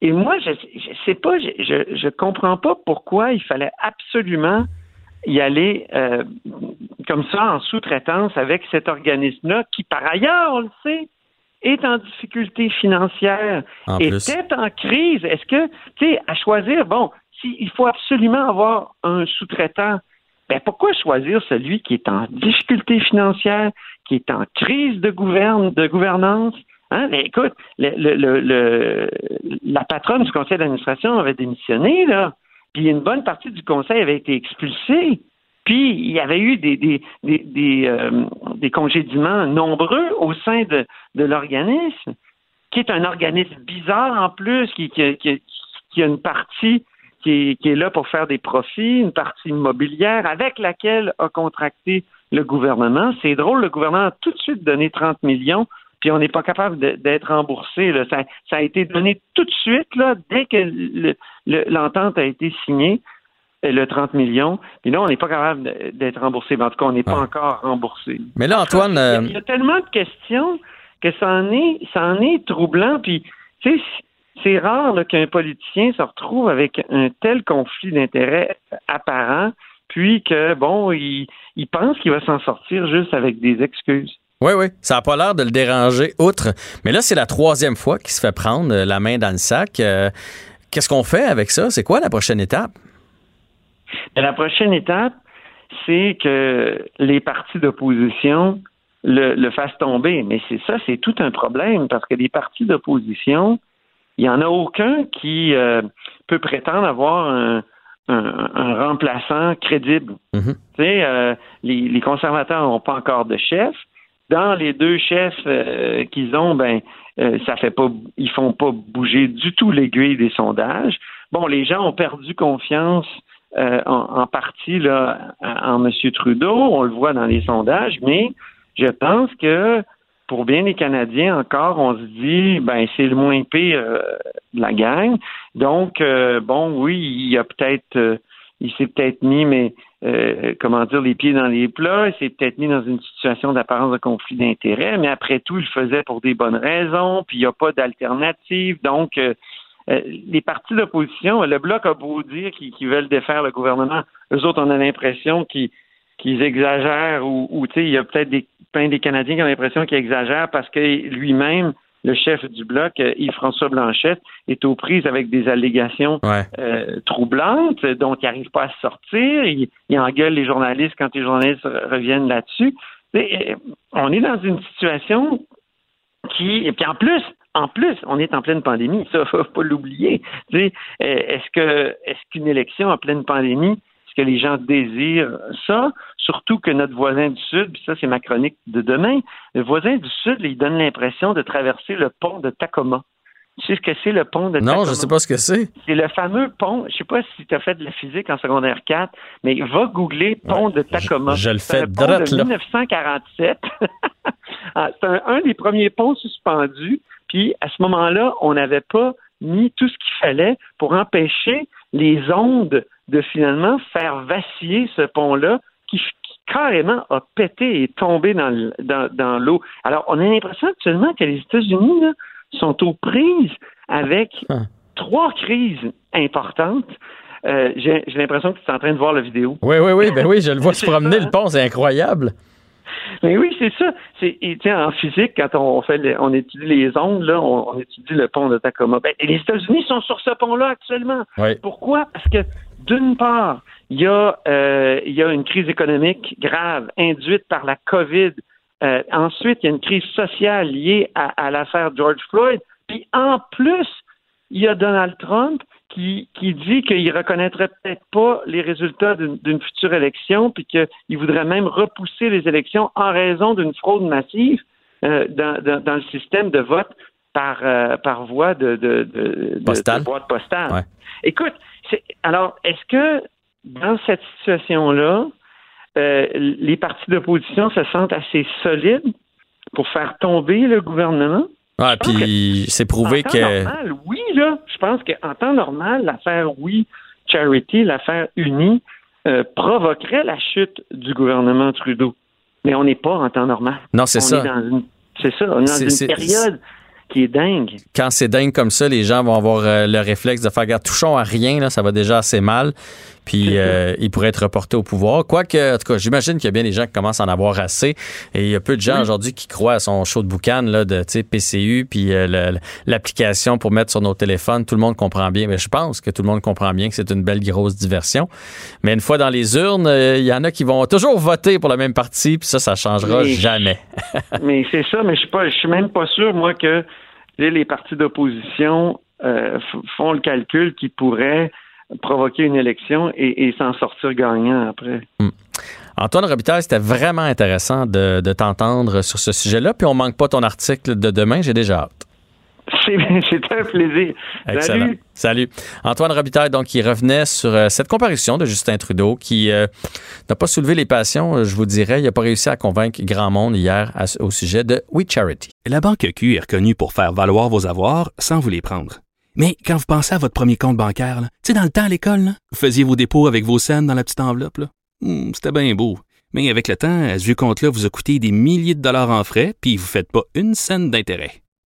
moi, je, je sais pas, je, je comprends pas pourquoi il fallait absolument y aller euh, comme ça en sous-traitance avec cet organisme-là qui, par ailleurs, on le sait, est en difficulté financière, et était en crise. Est-ce que, tu sais, à choisir, bon, s'il faut absolument avoir un sous-traitant, ben pourquoi choisir celui qui est en difficulté financière, qui est en crise de, gouverne, de gouvernance? Hein? Ben, écoute, le, le, le, la patronne du conseil d'administration avait démissionné, là puis une bonne partie du conseil avait été expulsée. Puis il y avait eu des, des, euh, nombreux au sein de, l'organisme, qui est un organisme bizarre en plus, qui, a une partie qui est, qui est, là pour faire des profits, une partie immobilière avec laquelle a contracté le gouvernement. C'est drôle, le gouvernement a tout de suite donné 30 millions puis on n'est pas capable d'être remboursé. Là. Ça, ça, a été donné tout de suite, là, dès que l'entente a été signée, euh, le 30 millions. Puis là, on n'est pas capable d'être remboursé. En tout cas, on n'est pas encore remboursé. Mais là, Antoine... Il y, a, tellement de questions que ça en est, ça en est troublant. Puis, tu sais, c'est rare qu'un politicien se retrouve avec un tel conflit d'intérêts apparent, puis que, bon, il, il pense qu'il va s'en sortir juste avec des excuses. Oui, oui, ça n'a pas l'air de le déranger outre. Mais là, c'est la troisième fois qu'il se fait prendre la main dans le sac. Euh, qu'est-ce qu'on fait avec ça? C'est quoi la prochaine étape? La prochaine étape, c'est que les partis d'opposition le, fassent tomber. Mais c'est ça, c'est tout un problème parce que les partis d'opposition, il n'y en a aucun qui euh, peut prétendre avoir un, remplaçant crédible. Mm-hmm. Tu sais, euh, les, conservateurs n'ont pas encore de chef dans les deux chefs euh, qu'ils ont, ben euh, ça fait pas, ils font pas bouger du tout l'aiguille des sondages. Bon, les gens ont perdu confiance euh, en, partie là en M. Trudeau, on le voit dans les sondages, mais je pense que pour bien les Canadiens encore, on se dit ben c'est le moins pire de la gang. Donc bon, oui, il a peut-être il s'est peut-être mis, mais euh, comment dire, les pieds dans les plats. Il s'est peut-être mis dans une situation d'apparence de conflit d'intérêts, mais après tout, il le faisait pour des bonnes raisons, puis il n'y a pas d'alternative. Donc, euh, euh, les partis d'opposition, le Bloc a beau dire qu'ils veulent défaire le gouvernement. Eux autres, on a l'impression qu'ils exagèrent ou, tu sais, il y a peut-être des, plein des Canadiens qui ont l'impression qu'ils exagèrent parce que lui-même, le chef du bloc, euh, Yves-François Blanchette, est aux prises avec des allégations euh, troublantes, donc il n'arrive pas à sortir, il, engueule les journalistes quand les journalistes reviennent là-dessus. Euh, on est dans une situation qui, et puis en plus, en plus, on est en pleine pandémie, ça, faut pas l'oublier. Est-ce que est-ce qu'une élection en pleine pandémie est-ce que les gens désirent ça? Surtout que notre voisin du Sud, puis ça c'est ma chronique de demain, le voisin du Sud, il donne l'impression de traverser le pont de Tacoma. Tu sais ce que c'est le pont de Tacoma? Non, je sais pas ce que c'est. C'est le fameux pont, je sais pas si tu as fait de la physique en secondaire 4, mais va googler pont de Tacoma. Je, le fais pont de 1947. Ah, c'est un, des premiers ponts suspendus, puis à ce moment-là, on n'avait pas mis tout ce qu'il fallait pour empêcher les ondes de finalement faire vaciller ce pont-là qui, carrément a pété et tombé dans, dans, l'eau. Alors, on a l'impression actuellement que les États-Unis sont aux prises avec ah. trois crises importantes. Euh, j'ai l'impression que tu es en train de voir la vidéo. Oui, oui, oui, ben oui, je le vois se promener le pont, c'est incroyable. Mais oui, c'est ça. C'est, en physique, quand on fait, on étudie les ondes, là, on, étudie le pont de Tacoma. Ben, les États-Unis sont sur ce pont-là actuellement. Pourquoi? Parce que d'une part, il y, a, euh, il y a une crise économique grave induite par la COVID. Euh, ensuite, il y a une crise sociale liée à, à l'affaire George Floyd. Puis en plus, il y a Donald Trump qui, qui dit qu'il reconnaîtrait peut-être pas les résultats d'une future élection, puis qu'il voudrait même repousser les élections en raison d'une fraude massive euh, dans, dans, dans, le système de vote par, euh, par voie de, de, de, Postal. boîte postale. Écoute, alors, est-ce que dans cette situation-là, euh, les partis d'opposition se sentent assez solides pour faire tomber le gouvernement? Ah, puis c'est prouvé que. Normal, oui, là. Je pense qu'en temps normal, l'affaire Oui Charity, l'affaire Unie, euh, provoquerait la chute du gouvernement Trudeau. Mais on n'est pas en temps normal. Non, c'est ça. C'est ça. On est dans une période qui est dingue. Quand c'est dingue comme ça, les gens vont avoir euh, le réflexe de faire garde, touchons à rien, là, ça va déjà assez mal. Puis euh, il pourrait être reporté au pouvoir. Quoique, en tout cas, j'imagine qu'il y a bien des gens qui commencent à en avoir assez. Et il y a peu de gens aujourd'hui qui croient à son show de boucan là, de PCU, puis euh, l'application pour mettre sur nos téléphones. Tout le monde comprend bien. Mais je pense que tout le monde comprend bien que c'est une belle grosse diversion. Mais une fois dans les urnes, il y en a qui vont toujours voter pour le même parti, puis ça, ça changera jamais. mais c'est ça, mais je suis je suis même pas sûr, moi, que les partis d'opposition euh, font le calcul qui pourrait provoquer une élection et, s'en sortir gagnant après. Hmm. Antoine Robitaille, c'était vraiment intéressant de, t'entendre sur ce sujet-là. Puis on manque pas ton article de demain, j'ai déjà hâte. C'est un plaisir. Excellent. Salut. Salut. Antoine Robitaille, donc, qui revenait sur euh, cette comparution de Justin Trudeau, qui euh, n'a pas soulevé les passions, euh, je vous dirais. Il n'a pas réussi à convaincre grand monde hier au sujet de We Charity. La Banque Q est reconnue pour faire valoir vos avoirs sans vous les prendre. Mais quand vous pensez à votre premier compte bancaire, tu sais, dans le temps à l'école, vous faisiez vos dépôts avec vos scènes dans la petite enveloppe. Hmm, c'était bien beau. Mais avec le temps, à ce compte-là vous a coûté des milliers de dollars en frais, puis vous ne faites pas une scène d'intérêt.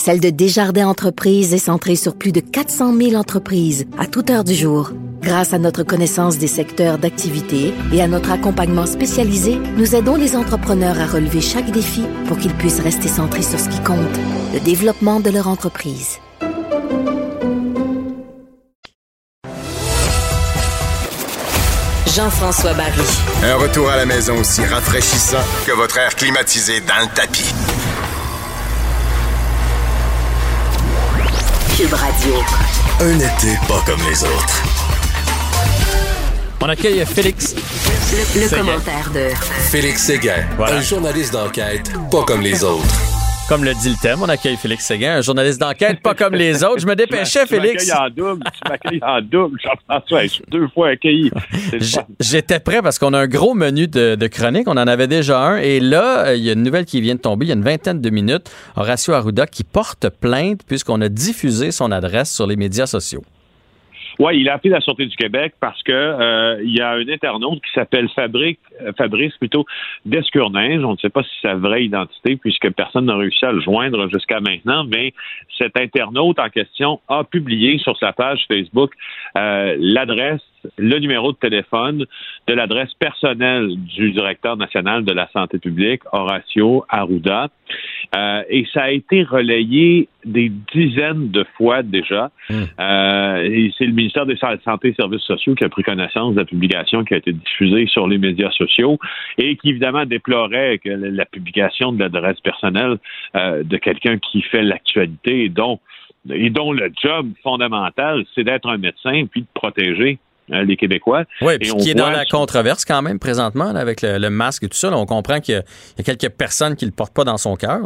celle de Desjardins Entreprises est centrée sur plus de 400 000 entreprises à toute heure du jour. Grâce à notre connaissance des secteurs d'activité et à notre accompagnement spécialisé, nous aidons les entrepreneurs à relever chaque défi pour qu'ils puissent rester centrés sur ce qui compte, le développement de leur entreprise. Jean-François Barry. Un retour à la maison aussi rafraîchissant que votre air climatisé dans le tapis. Radio. Un été pas comme les autres. On accueille Félix. Le, commentaire de Félix Séguin, un journaliste d'enquête pas comme les autres. Comme le dit le thème, on accueille Félix Séguin, un journaliste d'enquête, pas comme les autres. Je me dépêchais, Félix. Tu en double, tu m'accueilles en double. Jean-François, je suis deux fois accueilli. J'étais prêt parce qu'on a un gros menu de, de chroniques. On en avait déjà un. Et là, euh, il y a une nouvelle qui vient de tomber il y a une vingtaine de minutes. Horacio Arruda qui porte plainte puisqu'on a diffusé son adresse sur les médias sociaux. Oui, il a appelé la Sûreté du Québec parce que euh, il y a un internaute qui s'appelle Fabrice, euh, Fabrice plutôt Descourninge. On ne sait pas si c'est sa vraie identité puisque personne n'a réussi à le joindre jusqu'à maintenant, mais cet internaute en question a publié sur sa page Facebook euh, l'adresse le numéro de téléphone de l'adresse personnelle du directeur national de la santé publique, Horacio Arruda. Euh, et ça a été relayé des dizaines de fois déjà. Hmm. Euh, et c'est le ministère des Santé et Services sociaux qui a pris connaissance de la publication qui a été diffusée sur les médias sociaux et qui évidemment déplorait que la publication de l'adresse personnelle euh, de quelqu'un qui fait l'actualité et dont et dont le job fondamental, c'est d'être un médecin puis de protéger les Québécois. Oui, puis qui est dans la controverse quand même présentement avec le, masque et tout ça. on comprend qu'il y, a quelques personnes qui ne le portent pas dans son cœur.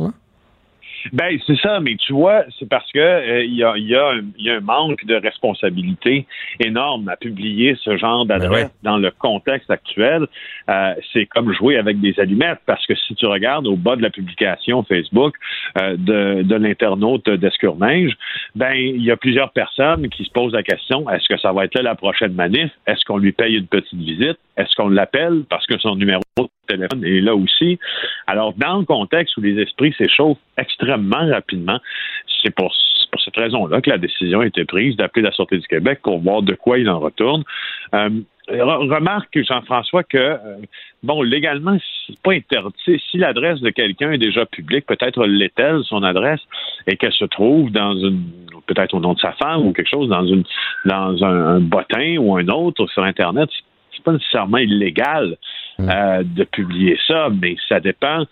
Ben c'est ça, mais tu vois, c'est parce que euh, il y, a, y, a y, a, un manque de responsabilité énorme à publier ce genre ben d'adresse dans le contexte actuel. Euh, c'est comme jouer avec des allumettes, parce que si tu regardes au bas de la publication Facebook euh, de, de l'internaute d'Escurninge, ben il y a plusieurs personnes qui se posent la question est-ce que ça va être là la prochaine manif? Est-ce qu'on lui paye une petite visite? Est-ce qu'on l'appelle parce que son numéro téléphone est là aussi Alors dans le contexte où les esprits s'échauffent extrêmement rapidement. C'est pour, cette raison-là que la décision a été prise d'appeler la Sûreté du Québec pour voir de quoi il en retourne. Euh, remarque, Jean-François, que, euh, bon, légalement, c'est pas interdit. Si l'adresse de quelqu'un est déjà publique, peut-être l'est-elle, son adresse, et qu'elle se trouve dans une, peut-être au nom de sa femme ou quelque chose, dans une, dans un, bottin ou un autre sur Internet, c'est pas nécessairement illégal mmh. euh, de publier ça, mais ça dépend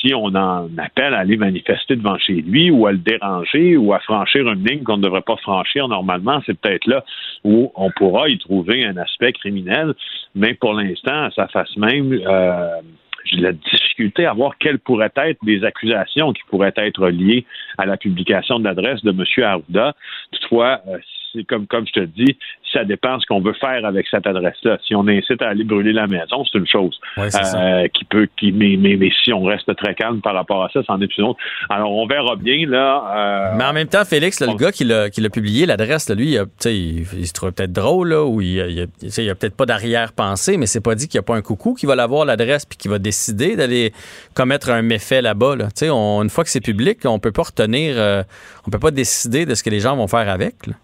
si on en appelle à aller manifester devant chez lui ou à le déranger ou à franchir une ligne qu'on ne devrait pas franchir normalement, c'est peut-être là où on pourra y trouver un aspect criminel. Mais pour l'instant, à sa face même, euh, j'ai la difficulté à voir quelles pourraient être les accusations qui pourraient être liées à la publication de l'adresse de M. Arruda. Toutefois, euh, comme, comme je te dis, ça dépend ce qu'on veut faire avec cette adresse-là. Si on incite à aller brûler la maison, c'est une chose. Euh, qui peut, qui, mais, mais, mais, si on reste très calme par rapport à ça, c'en est une autre. Alors, on verra bien, là. Euh, mais en même temps, Félix, le gars qui l'a, qui l'a publié, l'adresse, lui, il, il, il, se trouve peut-être drôle, là, ou il, il, a, a peut-être pas d'arrière-pensée, mais c'est pas dit qu'il n'y a pas un coucou qui va l'avoir, l'adresse, puis qui va décider d'aller commettre un méfait là-bas. Là. On, une fois que c'est public, on peut pas retenir, euh, on peut pas décider de ce que les gens vont faire avec. Là.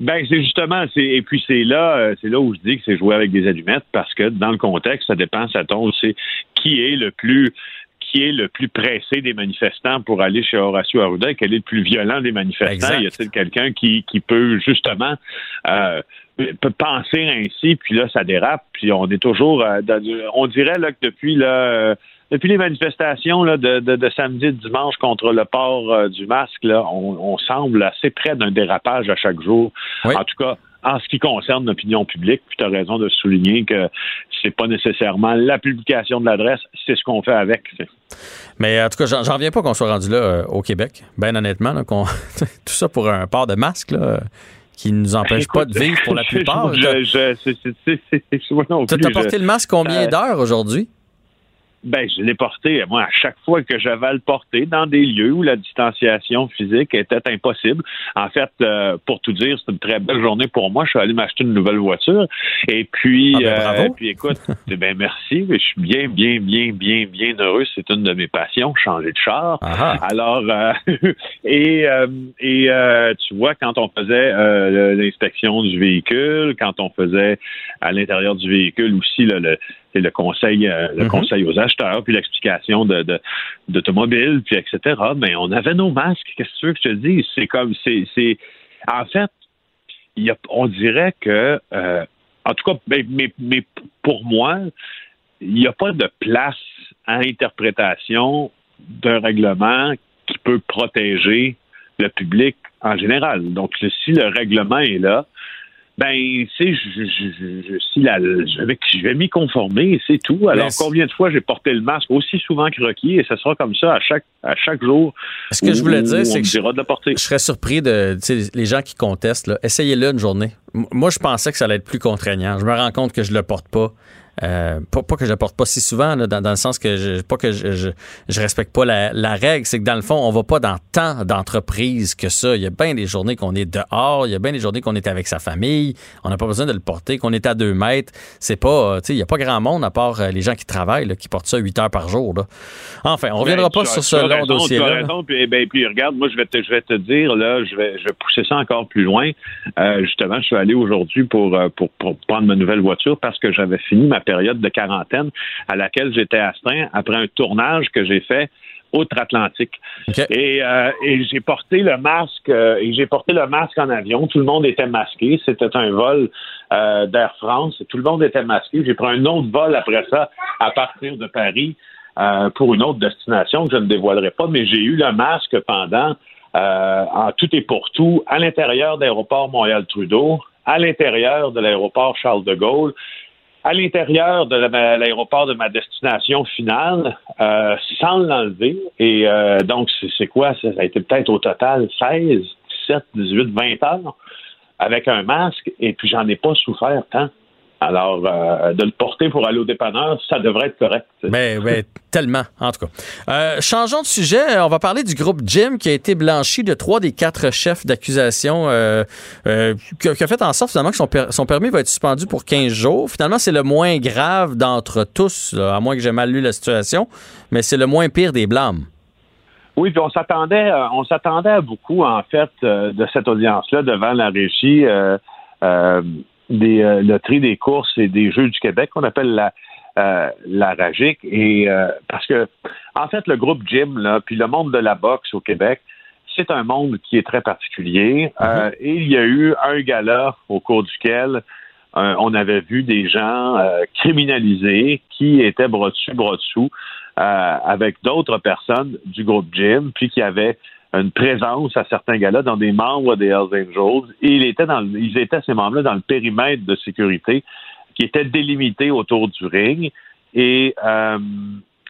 Ben c'est justement, c'est et puis c'est là, euh, c'est là où je dis que c'est jouer avec des allumettes parce que dans le contexte, ça dépend, ça tombe, c'est qui est le plus qui est le plus pressé des manifestants pour aller chez Horacio Arruda et quel est le plus violent des manifestants? Y a-t-il quelqu'un qui, qui peut justement euh, peut penser ainsi, puis là, ça dérape, puis on est toujours, euh, on dirait là, que depuis là, depuis les manifestations là, de, de, samedi et dimanche contre le port euh, du masque, là, on, semble assez près d'un dérapage à chaque jour. En tout cas, en ce qui concerne l'opinion publique, puis tu as raison de souligner que c'est pas nécessairement la publication de l'adresse, c'est ce qu'on fait avec. Mais en tout cas, j'en reviens pas qu'on soit rendu là euh, au Québec, bien honnêtement, tout ça pour un port de masque, là, qui ne nous empêche pas de vivre pour la plupart. Tu as porté le masque combien euh, d'heures aujourd'hui? Ben, je l'ai porté, moi, à chaque fois que j'avais à le porter dans des lieux où la distanciation physique était impossible. En fait, euh, pour tout dire, c'est une très belle journée pour moi. Je suis allé m'acheter une nouvelle voiture. Et puis, ah ben, euh, puis écoute, ben merci. Je suis bien, bien, bien, bien, bien heureux. C'est une de mes passions, changer de char. Ah ah. Alors, euh, et, et tu vois, quand on faisait l'inspection du véhicule, quand on faisait à l'intérieur du véhicule aussi le c'est le conseil, euh, le mhm. conseil aux acheteurs, puis l'explication de, d'automobile, puis etc. Mais on avait nos masques. Qu'est-ce que tu veux que je te dise? C'est comme, c'est, c'est, en fait, y a, on dirait que, euh, en tout cas, mais, mais, pour moi, il n'y a pas de place à interprétation d'un règlement qui peut protéger le public en général. Donc, si le règlement est là, ben, tu sais, je, je, je, la, je, vais, je vais m'y conformer, c'est tout. Alors, combien de fois j'ai porté le masque aussi souvent que requis, et ce sera comme ça à chaque, à chaque jour. Ce que je voulais dire, c'est que je, de porter. je serais surpris de, les gens qui contestent, essayez-le une journée. Moi, je pensais que ça allait être plus contraignant. Je me rends compte que je le porte pas. Euh, pas, que je ne porte pas si souvent, dans, le sens que je, pas que je, je, respecte pas la, règle, c'est que dans le fond, on va pas dans tant d'entreprises que ça. Il y a bien des journées qu'on est dehors, il y a bien des journées qu'on est avec sa famille, on n'a pas besoin de le porter, qu'on est à deux mètres. C'est pas, tu sais, il y a pas grand monde à part euh, les gens qui travaillent, qui portent ça huit heures par jour. Enfin, on reviendra ben, pas sur ce long dossier-là. Puis, ben, puis regarde, moi, je vais te, je vais te dire, là, je vais, je vais pousser ça encore plus loin. Euh, justement, je suis allé aujourd'hui pour, pour, pour prendre ma nouvelle voiture parce que j'avais fini ma période de quarantaine à laquelle j'étais astreint après un tournage que j'ai fait outre-Atlantique. Et, euh, et j'ai porté le masque euh, et j'ai porté le masque en avion. Tout le monde était masqué. C'était un vol euh, d'Air France. Tout le monde était masqué. J'ai pris un autre vol après ça à partir de Paris pour une autre destination que je ne dévoilerai pas, mais j'ai eu le masque pendant en tout et pour tout à l'intérieur d'aéroport Montréal-Trudeau, à l'intérieur de l'aéroport Charles de Gaulle à l'intérieur de l'aéroport de ma destination finale euh, sans l'enlever. Et euh, donc, c'est quoi? Ça a été peut-être au total 16, 17, 18, 20 heures avec un masque, et puis j'en ai pas souffert tant. Alors, euh, de le porter pour aller au dépanneur, ça devrait être correct. Mais, ben, ben, tellement, en tout cas. Euh, changeons de sujet. On va parler du groupe Jim qui a été blanchi de trois des quatre chefs d'accusation euh, qui, a fait en sorte finalement que son, permis va être suspendu pour 15 jours. Finalement, c'est le moins grave d'entre tous, à moins que j'ai mal lu la situation, mais c'est le moins pire des blâmes. Oui, puis on s'attendait, on s'attendait à beaucoup en fait de cette audience-là devant la régie des euh, loteries des courses et des Jeux du Québec qu'on appelle la euh, la RAGIC et euh, parce que en fait le groupe Jim là puis le monde de la boxe au Québec c'est un monde qui est très particulier mm-hmm. et il y a eu un gala au cours duquel on avait vu des gens criminalisés qui étaient bras dessus bras dessous avec d'autres personnes du groupe Jim puis qui avaient une présence à certains gars-là dans des membres des Hells Angels. Et ils étaient, ces membres-là, dans le périmètre de sécurité qui était délimité autour du ring. Et, euh,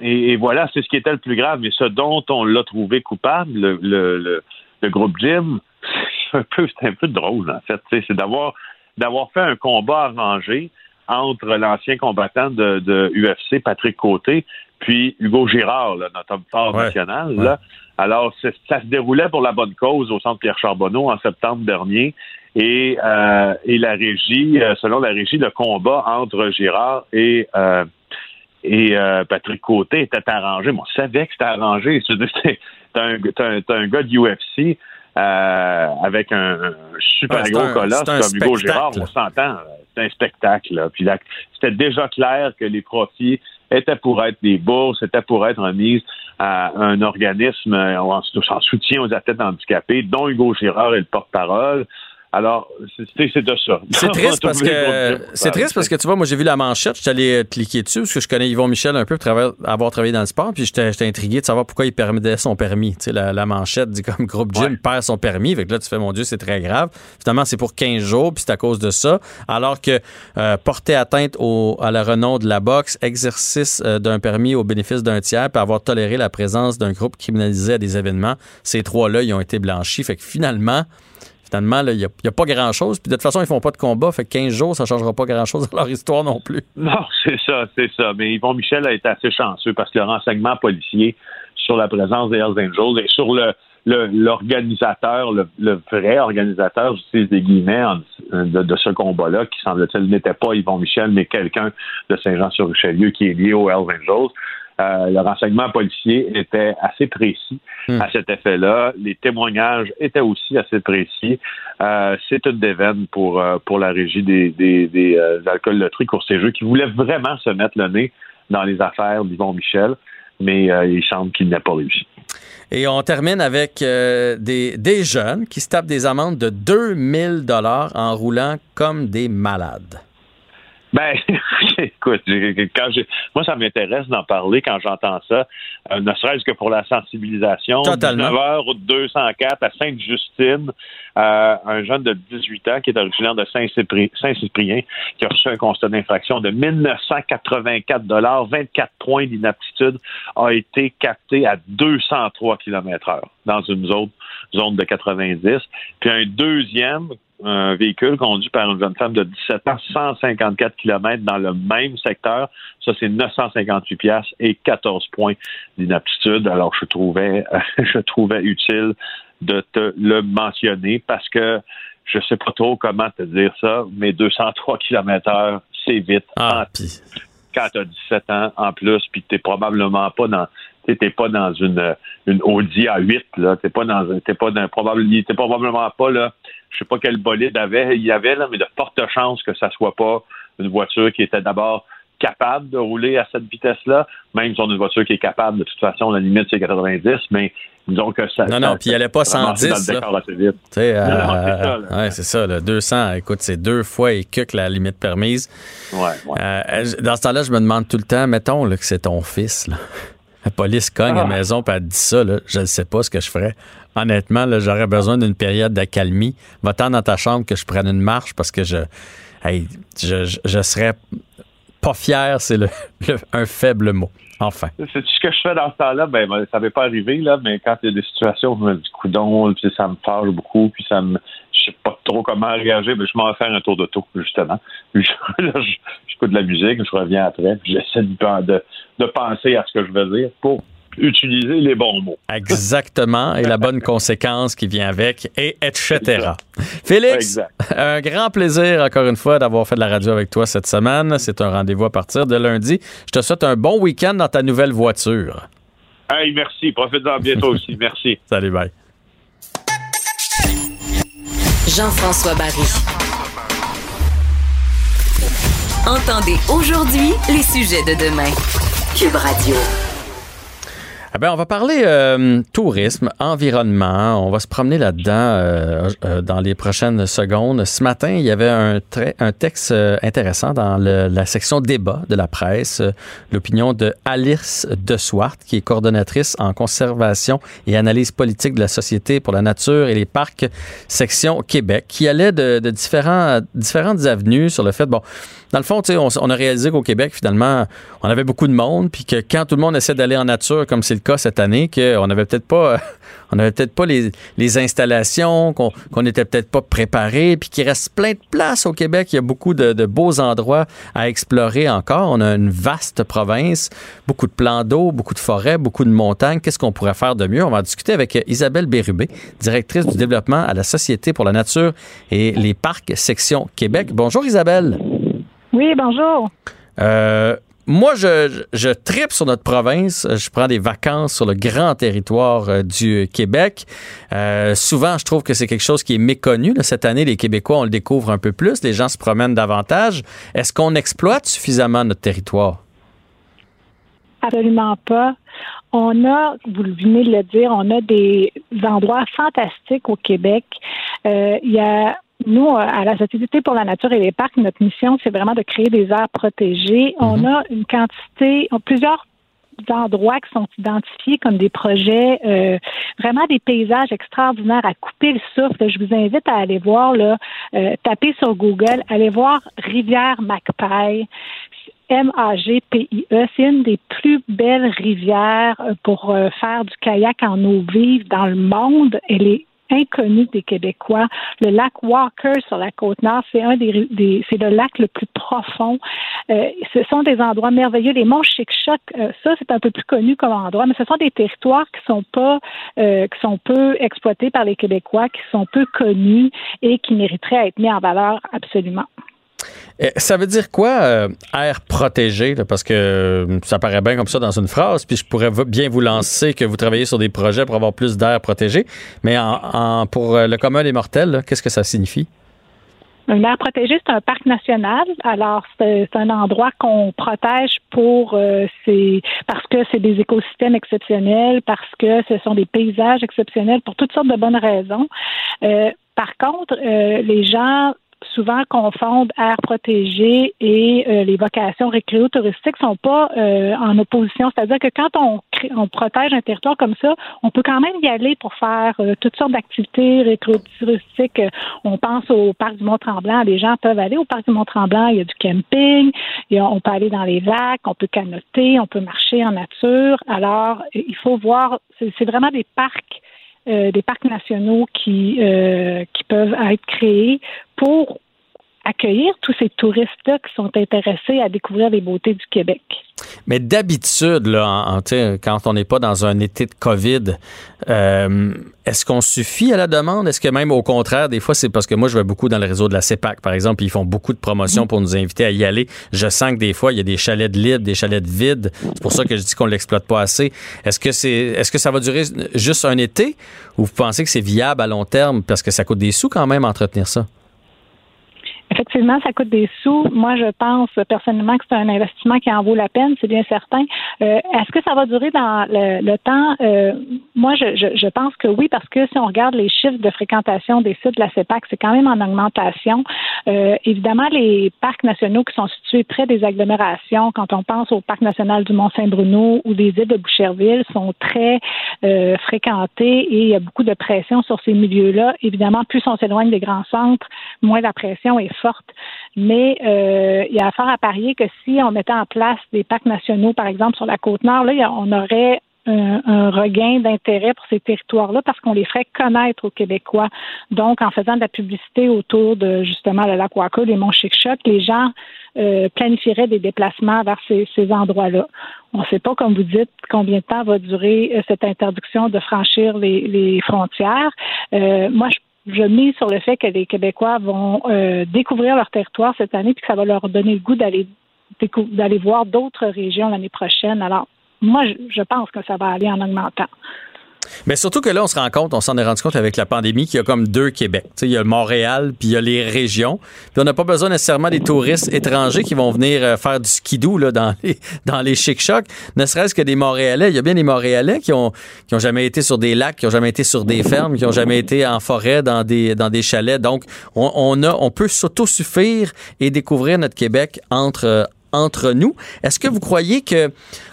et, voilà, c'est ce qui était le plus grave. Mais ce dont on l'a trouvé coupable, le, le, groupe Jim, c'est un peu, un peu drôle, en fait. C'est d'avoir, d'avoir fait un combat arrangé entre l'ancien combattant de, de, UFC, Patrick Côté, puis Hugo Girard, notre homme fort national. Là. Alors, ça se déroulait pour la bonne cause au centre Pierre Charbonneau en septembre dernier. Et, euh, et la régie, euh, selon la régie, le combat entre Girard et, euh, et Patrick Côté était arrangé. Bon, on savait que c'était arrangé. C'est un, un, un, gars de UFC avec un, super gros colosse comme Hugo Girard, on s'entend. C'est un spectacle. Puis c'était déjà clair que les profits étaient pour être des bourses, étaient pour être remises à un organisme en, en soutien aux athlètes handicapés, dont Hugo Girard est le porte-parole. Alors, c'est de ça. C'est triste parce que c'est triste parce que tu vois, moi j'ai vu la manchette, je suis allé cliquer dessus parce que je connais Yvon Michel un peu pour avoir travaillé dans le sport, puis j'étais intrigué de savoir pourquoi il permettait son permis. Tu sais, la, manchette dit comme groupe gym perd son permis, fait que là tu fais mon Dieu, c'est très grave. Finalement, c'est pour 15 jours, puis c'est à cause de ça. Alors que euh, porter atteinte au, à la renom de la boxe, exercice euh, d'un permis au bénéfice d'un tiers, puis avoir toléré la présence d'un groupe criminalisé à des événements, ces trois-là, ils ont été blanchis. Fait que finalement, il n'y a, pas grand-chose. Puis de toute façon, ils font pas de combat. Fait que 15 jours, ça ne changera pas grand-chose dans leur histoire non plus. Non, c'est ça, c'est ça. Mais Yvon Michel a été assez chanceux parce que le renseignement policier sur la présence des Hells Angels et sur le l'organisateur, le, vrai organisateur, j'utilise des guillemets de, ce combat-là, qui semble-t-il n'était pas Yvon Michel, mais quelqu'un de Saint-Jean-sur-Richelieu qui est lié aux Hells Angels. Euh, le renseignement policier était assez précis hmm. à cet effet-là. Les témoignages étaient aussi assez précis. Euh, c'est une déveine pour, euh, pour la régie des, des, des alcools loterie course et jeux qui voulait vraiment se mettre le nez dans les affaires d'Yvon Michel, mais il semble qu'il n'a pas réussi. Et on termine avec des, des jeunes qui se tapent des amendes de 2000 dollars en roulant comme des malades. Ben, écoute, quand moi, ça m'intéresse d'en parler quand j'entends ça, euh, ne serait-ce que pour la sensibilisation. Totalement. 19h, route 204 à Sainte-Justine, euh, un jeune de 18 ans qui est originaire de Saint-Cyprien, qui a reçu un constat d'infraction de 1984 dollars, 24 points d'inaptitude, a été capté à 203 km heure dans une zone, zone de 90. Puis un deuxième un véhicule conduit par une jeune femme de 17 ans, 154 km dans le même secteur. Ça, c'est 958 pièces et 14 points d'inaptitude. Alors, je trouvais, je trouvais utile de te le mentionner parce que je sais pas trop comment te dire ça, mais 203 km heure, c'est vite. Ah, Quand tu as 17 ans en plus, puis tu probablement pas dans t'es pas dans une une Audi A8 là, t'es pas dans t'es pas dans probablement pas là je sais pas quel bolide avait, il y avait, là, mais de fortes chances que ça soit pas une voiture qui était d'abord capable de rouler à cette vitesse-là, même si on a une voiture qui est capable, de toute façon, la limite, c'est 90, mais disons que ça... Non, non, puis il allait pas 110, dans assez vite. Euh, c'est ça, là, 200, écoute, c'est deux fois et que la limite permise. Ouais, euh, dans ce temps-là, je me demande tout le temps, mettons là, que c'est ton fils, là. La police cogne à la ah. maison et elle dit ça, là, je ne sais pas ce que je ferais. Honnêtement, j'aurais besoin d'une période d'accalmie. Va-t'en dans ta chambre que je prenne une marche parce que je, je, je, serais pas fier, c'est le, un faible mot. Enfin. C'est ce que je fais dans ce temps-là? Ben, ça ne pas arriver, là, mais quand il y a des situations où je me dis coudon, puis ça me fâche beaucoup, puis ça me. Je sais pas trop comment réagir, mais je m'en vais faire un tour d'auto, justement. là, j'écoute de la musique, je reviens après, puis j'essaie de, de, penser à ce que je veux dire pour utiliser les bons mots. Exactement, et la bonne conséquence qui vient avec, et etc. Félix, un grand plaisir encore une fois d'avoir fait de la radio avec toi cette semaine. C'est un rendez-vous à partir de lundi. Je te souhaite un bon week-end dans ta nouvelle voiture. Hey, merci. Profite-en bientôt aussi. Merci. Salut, bye. Jean-François Barry. Entendez aujourd'hui les sujets de demain. Cube Radio. Eh ben, on va parler euh, tourisme, environnement. On va se promener là-dedans euh, euh, dans les prochaines secondes. Ce matin, il y avait un, un texte intéressant dans la section débat de la presse, l'opinion de Alice de Swart, qui est coordonnatrice en conservation et analyse politique de la Société pour la nature et les parcs, section Québec, qui allait de, de différents, différentes avenues sur le fait, bon, dans le fond, on, on a réalisé qu'au Québec, finalement, on avait beaucoup de monde, puis que quand tout le monde essaie d'aller en nature, comme c'est le cas cette année, qu'on n'avait peut-être pas, on avait peut-être pas les, installations, qu'on n'était peut-être pas préparé, puis qu'il reste plein de places au Québec. Il y a beaucoup de, beaux endroits à explorer encore. On a une vaste province, beaucoup de plans d'eau, beaucoup de forêts, beaucoup de montagnes. Qu'est-ce qu'on pourrait faire de mieux? On va discuter avec Isabelle Bérubé, directrice du développement à la Société pour la nature et les parcs section Québec. Bonjour Isabelle. Oui, bonjour. Euh, moi, je, je, tripe sur notre province. Je prends des vacances sur le grand territoire euh, du Québec. Euh, souvent, je trouve que c'est quelque chose qui est méconnu. Cette année, les Québécois, on le découvre un peu plus. Les gens se promènent davantage. Est-ce qu'on exploite suffisamment notre territoire? Absolument pas. On a, vous venez de le dire, on a des endroits fantastiques au Québec. Euh, il y a nous, à la Société pour la nature et les parcs, notre mission, c'est vraiment de créer des aires protégées. On Mhm. a une quantité, plusieurs endroits qui sont identifiés comme des projets, euh, vraiment des paysages extraordinaires à couper le souffle. Je vous invite à aller voir, là, euh, taper sur Google, allez voir Rivière Magpie. M-A-G-P-I-E. C'est une des plus belles rivières euh, pour euh, faire du kayak en eau vive dans le monde. Elle est inconnue des Québécois. Le lac Walker sur la côte nord, c'est un des, des- c'est le lac le plus profond. Euh, ce sont des endroits merveilleux. Les monts Chic-Choc, euh, ça c'est un peu plus connu comme endroit, mais ce sont des territoires qui sont pas, euh, qui sont peu exploités par les Québécois, qui sont peu connus et qui mériteraient à être mis en valeur absolument. Eh, Ça veut dire quoi, euh, air protégé? parce que euh, ça paraît bien comme ça dans une phrase, puis je pourrais bien vous lancer que vous travaillez sur des projets pour avoir plus d'air protégé. Mais en, pour euh, le commun des mortels, qu'est-ce que ça signifie? Une aire protégée, c'est un parc national. Alors, c'est un endroit qu'on protège pour euh, parce que c'est des écosystèmes exceptionnels, parce que ce sont des paysages exceptionnels pour toutes sortes de bonnes raisons. Euh, par contre, euh, les gens souvent confondent air protégé et euh, les vocations récréo-touristiques sont pas euh, en opposition. C'est-à-dire que quand on, on protège un territoire comme ça, on peut quand même y aller pour faire euh, toutes sortes d'activités récréo-touristiques. On pense au parc du Mont-Tremblant. Les gens peuvent aller au parc du Mont-Tremblant. Il y a du camping. On peut aller dans les lacs. On peut canoter. On peut marcher en nature. Alors, il faut voir. C'est vraiment des parcs des parcs nationaux qui, euh, qui peuvent être créés pour accueillir tous ces touristes-là qui sont intéressés à découvrir les beautés du Québec. Mais d'habitude, là, quand on n'est pas dans un été de COVID, euh, est-ce qu'on suffit à la demande? Est-ce que même au contraire, des fois, c'est parce que moi, je vais beaucoup dans le réseau de la CEPAC, par exemple, puis ils font beaucoup de promotions pour nous inviter à y aller. Je sens que des fois, il y a des chalets de libres, des chalets de vides. C'est pour ça que je dis qu'on l'exploite pas assez. Est-ce que c'est, est-ce que ça va durer juste un été ou vous pensez que c'est viable à long terme parce que ça coûte des sous quand même entretenir ça? Effectivement, ça coûte des sous. Moi, je pense personnellement que c'est un investissement qui en vaut la peine, c'est bien certain. Euh, Est-ce que ça va durer dans le, le temps? Euh, moi, je, je, je pense que oui, parce que si on regarde les chiffres de fréquentation des sites de la CEPAC, c'est quand même en augmentation. Euh, évidemment, les parcs nationaux qui sont situés près des agglomérations, quand on pense au parc national du Mont-Saint-Bruno ou des îles de Boucherville, sont très euh, fréquentés et il y a beaucoup de pression sur ces milieux-là. Évidemment, plus on s'éloigne des grands centres, moins la pression est Mais euh, il y a fort à parier que si on mettait en place des parcs nationaux, par exemple sur la côte nord, là, on aurait un, regain d'intérêt pour ces territoires-là parce qu'on les ferait connaître aux Québécois. Donc, en faisant de la publicité autour de justement le lac Walker, les monts Chic-Choc, les gens euh, planifieraient des déplacements vers ces, endroits-là. On ne sait pas, comme vous dites, combien de temps va durer euh, cette interdiction de franchir les, frontières. Moi, je je mise sur le fait que les Québécois vont euh, découvrir leur territoire cette année, puis que ça va leur donner le goût d'aller d'aller voir d'autres régions l'année prochaine. Alors, moi, je pense que ça va aller en augmentant. Mais surtout que là, on se rend compte, on s'en est rendu compte avec la pandémie qu'il y a comme deux Québec. Tu sais, il y a Montréal, puis il y a les régions. Puis on n'a pas besoin nécessairement des touristes étrangers qui vont venir euh, faire du skidoo là, dans les, dans les chic-chocs, ne serait-ce que des Montréalais. Il y a bien des Montréalais qui ont, qui ont jamais été sur des lacs, qui ont jamais été sur des fermes, qui ont jamais été en forêt dans des, dans des chalets. Donc, on, on, a, on peut s'autosuffire et découvrir notre Québec entre, euh, entre nous. Est-ce que vous croyez que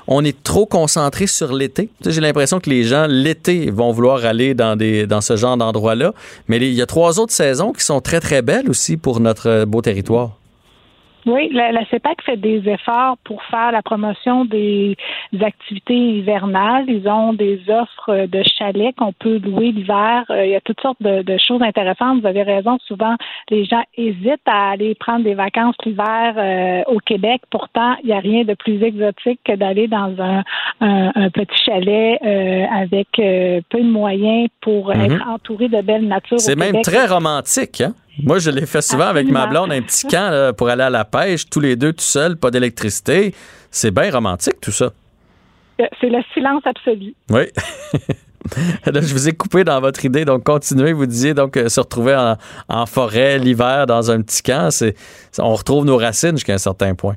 on est trop concentré sur l'été? J'ai l'impression que les gens, l'été, vont vouloir aller dans, ce genre d'endroit-là. Mais il y a trois autres saisons qui sont très, très belles aussi pour notre euh, beau territoire. Oui, la, la CEPAC fait des efforts pour faire la promotion des, des activités hivernales. Ils ont des offres de chalets qu'on peut louer l'hiver. Euh, il y a toutes sortes de, de choses intéressantes. Vous avez raison, souvent les gens hésitent à aller prendre des vacances l'hiver euh, au Québec. Pourtant, il n'y a rien de plus exotique que d'aller dans un, un, un petit chalet euh, avec euh, peu de moyens pour Mhm. être entouré de belle nature. C'est même Québec. très romantique. Hein? Moi, je l'ai fait souvent avec ma blonde, un petit camp là, pour aller à la pêche, tous les deux tout seuls, pas d'électricité. C'est bien romantique tout ça. Euh, C'est le silence absolu. Oui. Là, je vous ai coupé dans votre idée, donc continuez. Vous disiez donc euh, se retrouver en, en forêt l'hiver dans un petit camp, c'est on retrouve nos racines jusqu'à un certain point.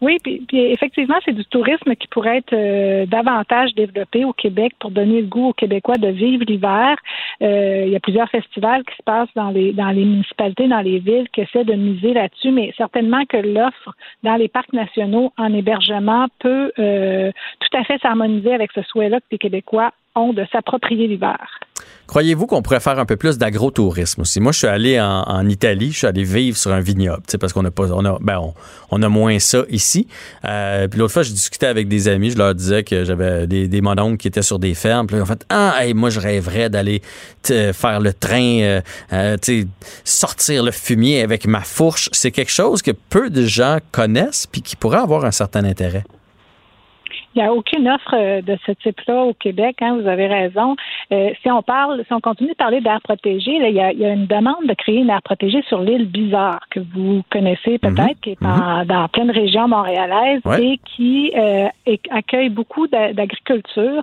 Oui, puis, effectivement, c'est du tourisme qui pourrait être euh, davantage développé au Québec pour donner le goût aux Québécois de vivre l'hiver. Euh, il y a plusieurs festivals qui se passent dans les dans les municipalités, dans les villes, qui essaient de miser là-dessus, mais certainement que l'offre dans les parcs nationaux en hébergement peut euh, tout à fait s'harmoniser avec ce souhait-là que les Québécois ont de s'approprier l'hiver. Croyez-vous qu'on pourrait faire un peu plus d'agrotourisme aussi? Moi, je suis allé en, Italie, je suis allé vivre sur un vignoble, parce qu'on a pas, on a, ben, on, a moins ça ici. Euh, puis l'autre fois, je discutais avec des amis, je leur disais que j'avais des, des qui étaient sur des fermes. Puis en fait, ah, moi, je rêverais d'aller faire le train, euh, euh, sortir le fumier avec ma fourche. C'est quelque chose que peu de gens connaissent puis qui pourrait avoir un certain intérêt. Il n'y a aucune offre euh, de ce type-là au Québec, hein, vous avez raison. Euh, si on parle, si on continue de parler d'air protégé, il, y a, une demande de créer une aire protégée sur l'île Bizarre, que vous connaissez peut-être, mhm. qui est mhm. dans plein région régions montréalaises et qui euh, accueille beaucoup d'agriculture.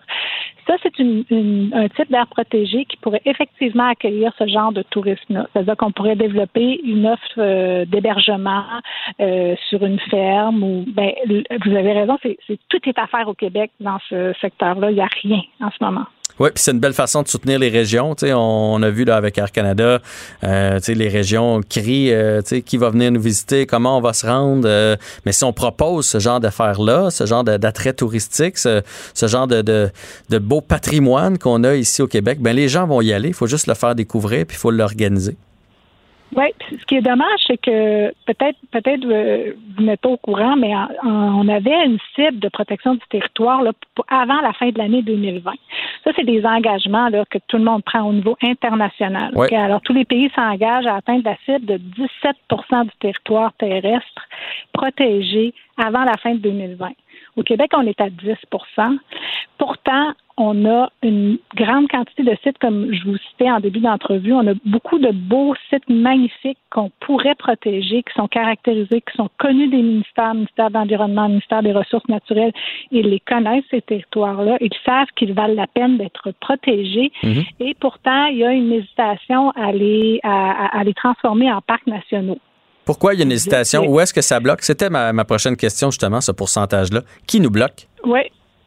Ça, c'est un type d'air protégé qui pourrait effectivement accueillir ce genre de tourisme-là. C'est-à-dire qu'on pourrait développer une offre d'hébergement sur une ferme ou, ben, vous avez raison, c'est tout est à faire au Québec dans ce secteur-là. Il n'y a rien en ce moment. Oui, puis c'est une belle façon de soutenir les régions. on, a vu avec Air Canada, euh, les régions crient euh, qui va venir nous visiter, comment on va se rendre. Euh, mais si on propose ce genre d'affaires-là, ce genre d'attrait touristique, ce, genre de, de, beau patrimoine qu'on a ici au Québec, ben les gens vont y aller. Il faut juste le faire découvrir puis il faut l'organiser. Oui, ce qui est dommage, c'est que peut-être peut-être euh, vous n'êtes pas au courant, mais on avait une cible de protection du territoire là, avant la fin de l'année 2020. Ça, c'est des engagements là, que tout le monde prend au niveau international. Alors, tous les pays s'engagent à atteindre la cible de 17% du territoire terrestre protégé avant la fin de 2020. Au Québec, on est à 10% Pourtant, on a une grande quantité de sites, comme je vous citais en début d'entrevue. On a beaucoup de beaux sites magnifiques qu'on pourrait protéger, qui sont caractérisés, qui sont connus des ministères, ministère de l'Environnement, ministère des Ressources naturelles. Ils les connaissent, ces territoires-là. Ils savent qu'ils valent la peine d'être protégés. Mhm. Et pourtant, il y a une hésitation à les, à les transformer en parcs nationaux. Pourquoi il y a une hésitation? Où est-ce que ça bloque? C'était ma, ma prochaine question, justement, ce pourcentage-là. Qui nous bloque? Oui,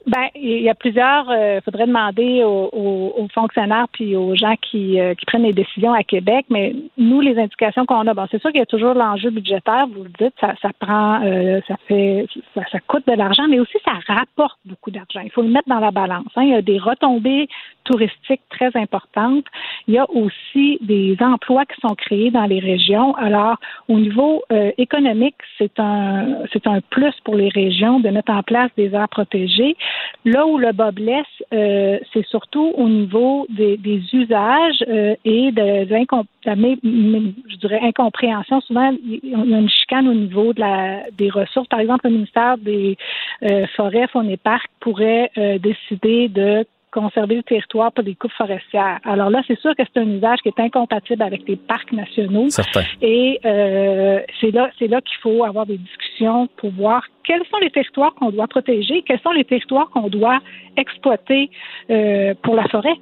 ben, il y a plusieurs. Il euh, faudrait demander aux, fonctionnaires puis aux gens qui, euh, qui, prennent les décisions à Québec. Mais nous, les indications qu'on a, bon, c'est sûr qu'il y a toujours l'enjeu budgétaire. Vous le dites, ça, ça prend, euh, ça fait, ça, coûte de l'argent, mais aussi ça rapporte beaucoup d'argent. Il faut le mettre dans la balance. Hein. Il y a des retombées touristiques très importantes. Il y a aussi des emplois qui sont créés dans les régions. Alors, au niveau économique, c'est un, c'est un plus pour les régions de mettre en place des aires protégées. Là où le bas blesse, euh, c'est surtout au niveau des, usages euh, et de, je dirais, incompréhension. Souvent, il y a une chicane au niveau de la, des ressources. Par exemple, le ministère des euh, Forêts, Fonds et Parcs pourrait décider de conserver le territoire pour des coupes forestières. Alors là, c'est sûr que c'est un usage qui est incompatible avec les parcs nationaux. Certain. Et euh, c'est là, c'est là qu'il faut avoir des discussions pour voir quels sont les territoires qu'on doit protéger, quels sont les territoires qu'on doit exploiter euh, pour la forêt.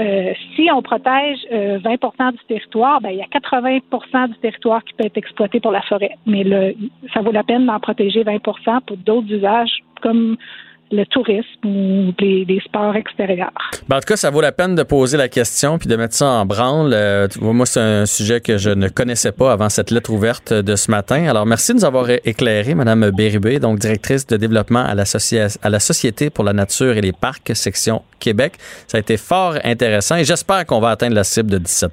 Euh, si on protège 20% du territoire, ben, il y a 80% du territoire qui peut être exploité pour la forêt. Mais le, ça vaut la peine d'en protéger 20% pour d'autres usages comme le tourisme ou des, sports extérieurs. Ben, en tout cas, ça vaut la peine de poser la question puis de mettre ça en branle. Euh, moi, c'est un sujet que je ne connaissais pas avant cette lettre ouverte de ce matin. Alors, merci de nous avoir éclairé, Madame Bérubé, donc directrice de développement à la Société pour la nature et les parcs, section Québec. Ça a été fort intéressant et j'espère qu'on va atteindre la cible de 17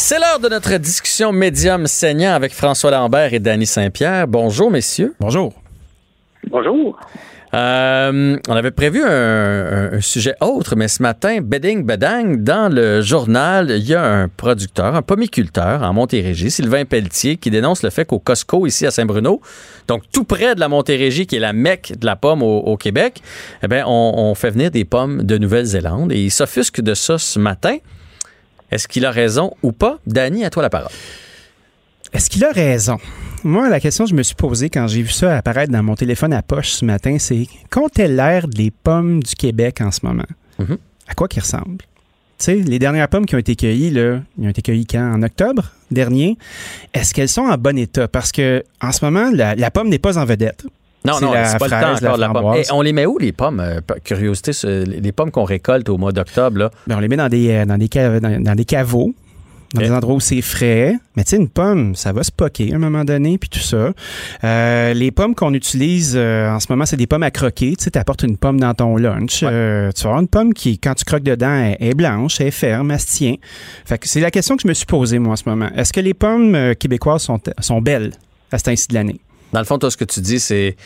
C'est l'heure de notre discussion médium saignant avec François Lambert et Danny Saint-Pierre. Bonjour, messieurs. Bonjour. Bonjour. Euh, on avait prévu un, un- un sujet autre, mais ce matin, bedding bedang, dans le journal, il y a un producteur, un pomiculteur en Montérégie, Sylvain Pelletier, qui dénonce le fait qu'au Costco, ici à Saint-Bruno, donc tout près de la Montérégie, qui est la mecque de la pomme au, au Québec, eh bien, on, on fait venir des pommes de Nouvelle-Zélande et il s'offusque de ça ce matin. Est-ce qu'il a raison ou pas? Danny, à toi la parole. Est-ce qu'il a raison? Moi, la question que je me suis posée quand j'ai vu ça apparaître dans mon téléphone à poche ce matin, c'est qu'ont-elles l'air des pommes du Québec en ce moment? Mhm. À quoi qu'ils ressemblent? Tu sais, les dernières pommes qui ont été cueillies, là, ils ont été cueillies quand? En octobre dernier? Est-ce qu'elles sont en bon état? Parce que en ce moment, la, la pomme n'est pas en vedette. Non, non, c'est pas le temps encore de la pomme. Et on les met où, les pommes? Euh, curiosité, les pommes qu'on récolte au mois d'octobre, là? Ben, on les met dans des, euh, dans des, ca- dans, dans des caveaux, dans des endroits où c'est frais. Mais tu sais, une pomme, ça va se poquer à un moment donné, puis tout ça. Euh, les pommes qu'on utilise euh, en ce moment, c'est des pommes à croquer. Tu sais, apportes une pomme dans ton lunch. euh, tu vas avoir une pomme qui, quand tu croques dedans, elle, elle est blanche, elle est ferme, elle se tient. Fait que c'est la question que je me suis posée, moi, en ce moment. Est-ce que les pommes québécoises sont, sont belles à cet ainsi de l'année? Dans le fond, toi, ce que tu dis, c'est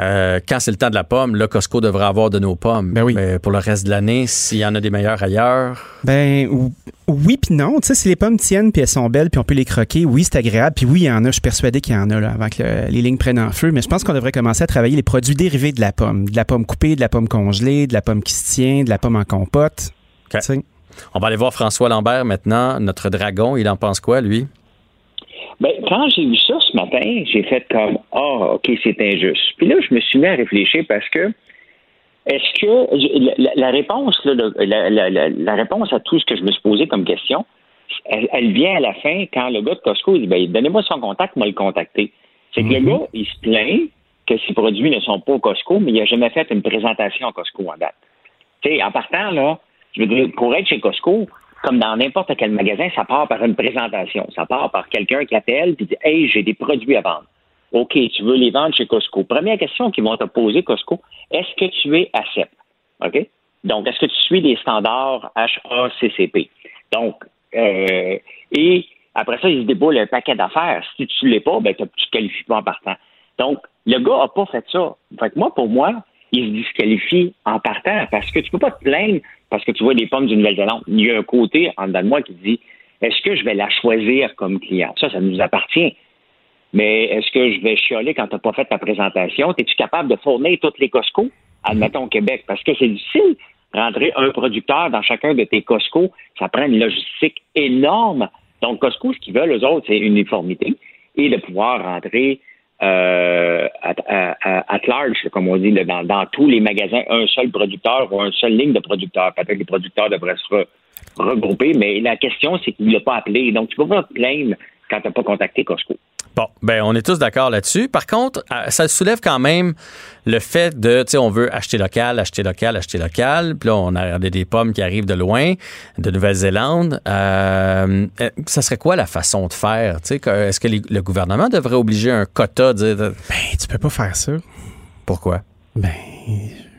euh, quand c'est le temps de la pomme, là, Costco devrait avoir de nos pommes. Ben oui. Mais pour le reste de l'année, s'il y en a des meilleures ailleurs. Ben ou- oui puis non. Tu sais, si les pommes tiennent puis elles sont belles puis on peut les croquer, oui, c'est agréable. Puis oui, il y en a. Je suis persuadé qu'il y en a là, avant que le- les lignes prennent en feu. Mais je pense qu'on devrait commencer à travailler les produits dérivés de la pomme. De la pomme coupée, de la pomme congelée, de la pomme qui se tient, de la pomme en compote. On va aller voir François Lambert maintenant, notre dragon. Il en pense quoi, lui? Ben, quand j'ai vu ça ce matin, j'ai fait comme Ah, OK, c'est injuste. Puis là, je me suis mis à réfléchir parce que est-ce que la, réponse, là, la, la- la- la réponse à tout ce que je me suis posé comme question, elle, elle vient à la fin quand le gars de Costco il dit ben, donnez-moi son contact, moi le contacter. C'est que le gars, il se plaint que ses produits ne sont pas au Costco, mais il n'a jamais fait une présentation à Costco en date. Tu sais, en partant, là, je veux dire, pour être chez Costco, comme dans n'importe quel magasin, ça part par une présentation. Ça part par quelqu'un qui appelle et dit Hey, j'ai des produits à vendre. OK, tu veux les vendre chez Costco. Première question qu'ils vont te poser, Costco, est-ce que tu es ACEP? OK? Donc, est-ce que tu suis les standards HACCP? Donc, euh, et après ça, ils se déboulent un paquet d'affaires. Si tu ne l'es pas, ben, tu ne qualifies pas en partant. Donc, le gars n'a pas fait ça. Fait que moi, pour moi, il se disqualifie en partant parce que tu peux pas te plaindre parce que tu vois des pommes du Nouvelle-Zélande. Il y a un côté en dedans de moi qui dit est-ce que je vais la choisir comme client? Ça, ça nous appartient. Mais est-ce que je vais chialer quand tu n'as pas fait ta présentation? Es-tu capable de fournir toutes les Costco, admettons au Québec? Parce que c'est difficile rentrer un producteur dans chacun de tes Costco. Ça prend une logistique énorme. Donc, Costco, ce qu'ils veulent, eux autres, c'est uniformité et de pouvoir rentrer euh, à- à- large, comme on dit, là, dans, tous les magasins, un seul producteur ou une seule ligne de producteurs. Peut-être que les producteurs devraient se re- regrouper, mais la question, c'est qu'il ne l'a pas appelé. Donc, tu peux pas te plaindre quand tu n'as pas contacté Costco. Bon, ben on est tous d'accord là-dessus. Par contre, euh, ça soulève quand même le fait de, tu sais, on veut acheter local, acheter local, acheter local. Puis là, on a regardé des pommes qui arrivent de loin, de Nouvelle-Zélande. Euh, euh, ça serait quoi la façon de faire? Tu sais, est-ce que les- le gouvernement devrait obliger un quota? de- Ben, tu peux pas faire ça. Pourquoi? Ben,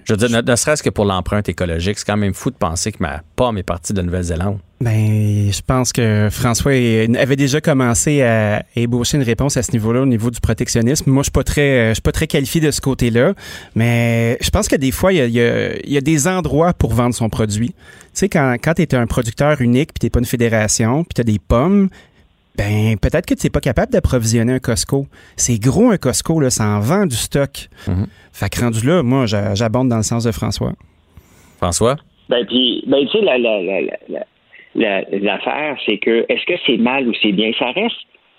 Je veux dire, ne, serait-ce que pour l'empreinte écologique, c'est quand même fou de penser que ma pomme est partie de Nouvelle-Zélande. Ben, je pense que François avait déjà commencé à ébaucher une réponse à ce niveau-là, au niveau du protectionnisme. Moi, je suis pas très, suis pas très qualifié de ce côté-là, mais je pense que des fois, il y a, il y a- il y a des endroits pour vendre son produit. Tu sais, quand, quand tu es un producteur unique, puis tu pas une fédération, puis tu as des pommes, ben peut-être que tu n'es pas capable d'approvisionner un Costco. C'est gros un Costco, là, ça en vend du stock. Fait que rendu là, moi, j'a- j'abonde dans le sens de François. François? Ben, puis, ben, tu sais, la, la, la, la, la- l'affaire, c'est que, est-ce que c'est mal ou c'est bien? Ça reste,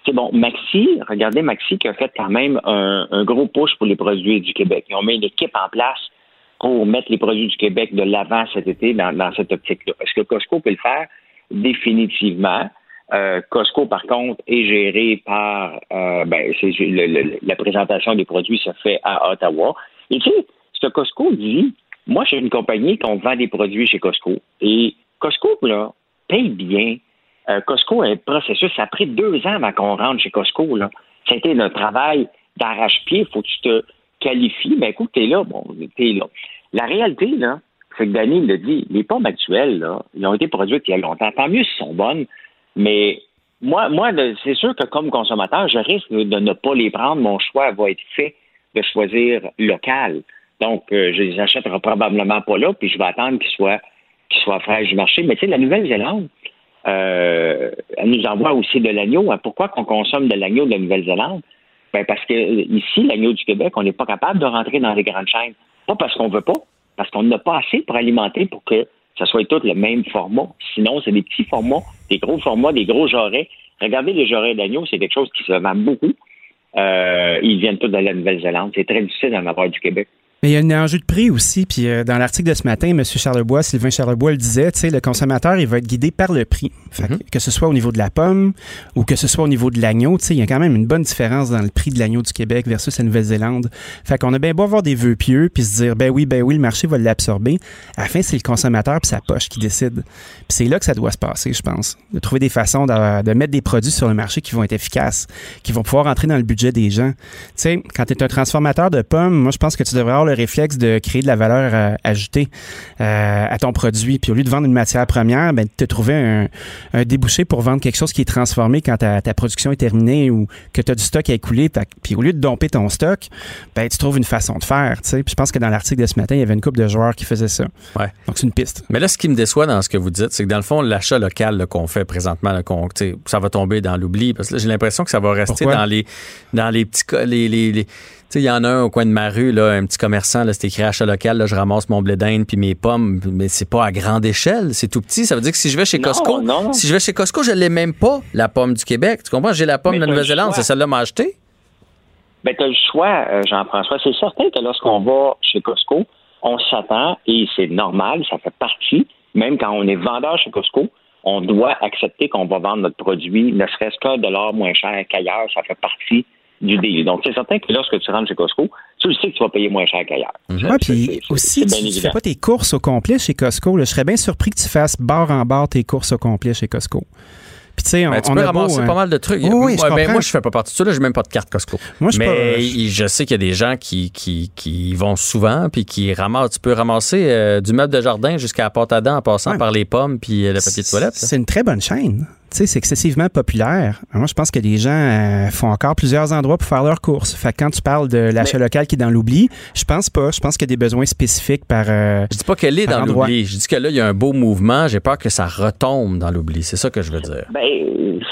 c'est bon, Maxi, regardez Maxi qui a fait quand même un, un gros push pour les produits du Québec. Ils ont mis une équipe en place pour mettre les produits du Québec de l'avant cet été dans, dans cette optique-là. Est-ce que Costco peut le faire? Définitivement. Euh, Costco, par contre, est géré par euh, ben, le, le, la présentation des produits se fait à Ottawa. Et tu sais, ce Costco dit, moi, j'ai une compagnie qu'on vend des produits chez Costco. Et Costco, là, paye bien. Euh, Costco un processus. Ça a pris deux ans avant qu'on rentre chez Costco. Là. Ça un travail d'arrache-pied. Faut que tu te qualifies. Ben écoute, t'es là. Bon, t'es là. La réalité, là, c'est que Danny le dit, les pommes actuelles, là, ils ont été produites il y a longtemps. Tant mieux si elles sont bonnes, mais moi, moi c'est sûr que comme consommateur, je risque de ne pas les prendre. Mon choix va être fait de choisir local. Donc, euh, je les achèterai probablement pas là, puis je vais attendre qu'ils soient, qu'ils soient fraîches du marché. Mais tu sais, la Nouvelle-Zélande, euh, elle nous envoie aussi de l'agneau. Hein. Pourquoi qu'on consomme de l'agneau de la Nouvelle-Zélande? Ben parce que euh, ici, l'agneau du Québec, on n'est pas capable de rentrer dans les grandes chaînes. Pas parce qu'on veut pas, parce qu'on n'a pas assez pour alimenter pour que ça soit tout le même format. Sinon, c'est des petits formats, des gros formats, des gros jarrets. Regardez les jarrets d'agneau, c'est quelque chose qui se vend beaucoup. Euh, ils viennent tous de la Nouvelle-Zélande. C'est très difficile d'en avoir du Québec. Mais il y a un enjeu de prix aussi. Puis euh, dans l'article de ce matin, M. Charlebois, Sylvain Charlebois le disait, tu sais, le consommateur, il va être guidé par le prix. Fait que, ce soit au niveau de la pomme ou que ce soit au niveau de l'agneau, tu sais, il y a quand même une bonne différence dans le prix de l'agneau du Québec versus la Nouvelle-Zélande. Fait qu'on a bien beau avoir des vœux pieux puis se dire, ben oui, ben oui, le marché va l'absorber. À la fin, c'est le consommateur puis sa poche qui décide. Puis c'est là que ça doit se passer, je pense. De trouver des façons de, de, mettre des produits sur le marché qui vont être efficaces, qui vont pouvoir entrer dans le budget des gens. Tu sais, quand tu es un transformateur de pommes, moi, je pense que tu devrais avoir le réflexe de créer de la valeur euh, ajoutée euh, à ton produit. Puis au lieu de vendre une matière première, ben, te trouver un, un, débouché pour vendre quelque chose qui est transformé quand ta, ta production est terminée ou que tu as du stock à écouler. Puis au lieu de domper ton stock, ben, tu trouves une façon de faire. Puis je pense que dans l'article de ce matin, il y avait une couple de joueurs qui faisaient ça. Ouais. Donc c'est une piste. Mais là, ce qui me déçoit dans ce que vous dites, c'est que dans le fond, l'achat local qu'on fait présentement, là, ça va tomber dans l'oubli. Parce que j'ai l'impression que ça va rester Pourquoi? dans les, dans les petits... Les, les, les il y en a un au coin de ma rue, là, un petit commerçant, là, c'est écrit achat local, là, je ramasse mon blé d'Inde puis mes pommes, mais c'est pas à grande échelle, c'est tout petit. Ça veut dire que si je vais chez Non, Costco, non. si je vais chez Costco, je l'ai même pas, la pomme du Québec. Tu comprends? J'ai la pomme Mais de la Nouvelle-Zélande, c'est celle-là m'a acheté. Ben, tu as le choix, euh, Jean-François. C'est certain que lorsqu'on va chez Costco, on s'attend, et c'est normal, ça fait partie, même quand on est vendeur chez Costco, on doit accepter qu'on va vendre notre produit, ne serait-ce qu'un dollar moins cher qu'ailleurs, ça fait partie du deal. Donc, c'est certain que lorsque tu rentres chez Costco, tu le sais que tu vas payer moins cher qu'ailleurs. Ouais, C'est- puis aussi, tu, évident. fais pas tes courses au complet chez Costco. là. Je serais bien surpris que tu fasses barre en barre tes courses au complet chez Costco. Puis tu sais, on, Ben, tu on peux a beau, ramasser hein. pas mal de trucs. Oui, oui, je Ouais, ben, moi, je fais pas partie de ça. Là, j'ai même pas de carte Costco. Moi, je suis mais pas- je sais qu'il y a des gens qui, qui, qui y vont souvent puis qui ramassent. Tu peux ramasser euh, du meuble de jardin jusqu'à la pâte à dents en passant Ouais. par les pommes puis euh, le papier de toilette. C'est une très bonne chaîne. Sais, c'est excessivement populaire. Moi, je pense que les gens euh, font encore plusieurs endroits pour faire leurs courses. Fait que quand tu parles de l'achat local qui est dans l'oubli, je pense pas. Je pense qu'il y a des besoins spécifiques par. euh, Je dis pas qu'elle est dans l'oubli. Je dis que là, il y a un beau mouvement. J'ai peur que ça retombe dans l'oubli. C'est ça que je veux dire. Ben,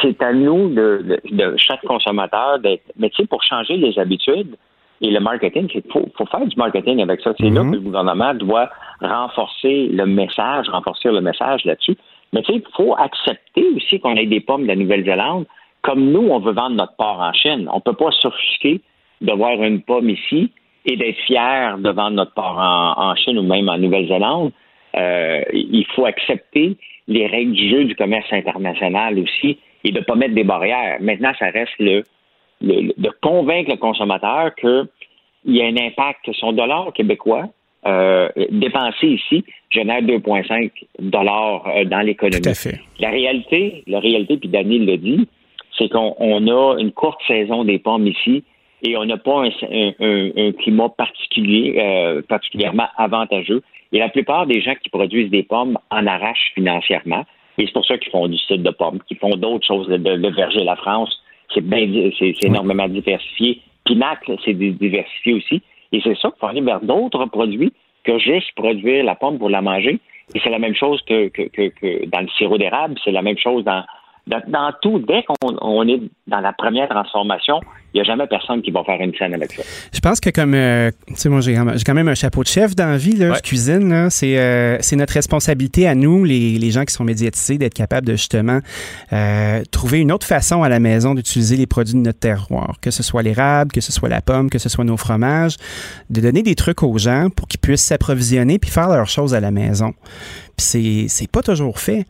c'est à nous, de, de- de chaque consommateur, d'être. Mais tu sais, pour changer les habitudes et le marketing, il faut, faut faire du marketing avec ça. C'est là que le gouvernement doit renforcer le message, renforcer le message là-dessus. Mais tu sais, il faut accepter aussi qu'on ait des pommes de la Nouvelle-Zélande. Comme nous, on veut vendre notre porc en Chine. On peut pas s'offusquer de voir une pomme ici et d'être fier de vendre notre porc en, Chine ou même en Nouvelle-Zélande. Euh, il faut accepter les règles du jeu du commerce international aussi et de ne pas mettre des barrières. Maintenant, ça reste le, le- de convaincre le consommateur qu'il y a un impact. Son dollar québécois euh, dépensé ici génère 2,5 dollars euh, dans l'économie. Tout à fait. La réalité, la réalité, puis Daniel le dit, c'est qu'on on a une courte saison des pommes ici et on n'a pas un, un- un- un climat particulier, euh, particulièrement avantageux. Et la plupart des gens qui produisent des pommes en arrachent financièrement. Et c'est pour ça qu'ils font du cidre de pommes, qu'ils font d'autres choses. Le, le verger La France, c'est énormément diversifié. Pinacle, c'est di- diversifié aussi. Et c'est ça qu'il faut aller vers d'autres produits que juste produire la pomme pour la manger. Et c'est la même chose que, que, que, que dans le sirop d'érable, c'est la même chose dans, dans, tout. Dès qu'on on est dans la première transformation, il n'y a jamais personne qui va faire une scène avec ça. Je pense que comme, euh, tu sais, moi, j'ai j'ai quand même un chapeau de chef dans la vie, là, je cuisine, là. C'est euh, c'est notre responsabilité à nous, les, les gens qui sont médiatisés, d'être capables de justement euh, trouver une autre façon à la maison d'utiliser les produits de notre terroir, que ce soit l'érable, que ce soit la pomme, que ce soit nos fromages, de donner des trucs aux gens pour qu'ils puissent s'approvisionner puis faire leurs choses à la maison. Puis c'est pas toujours fait.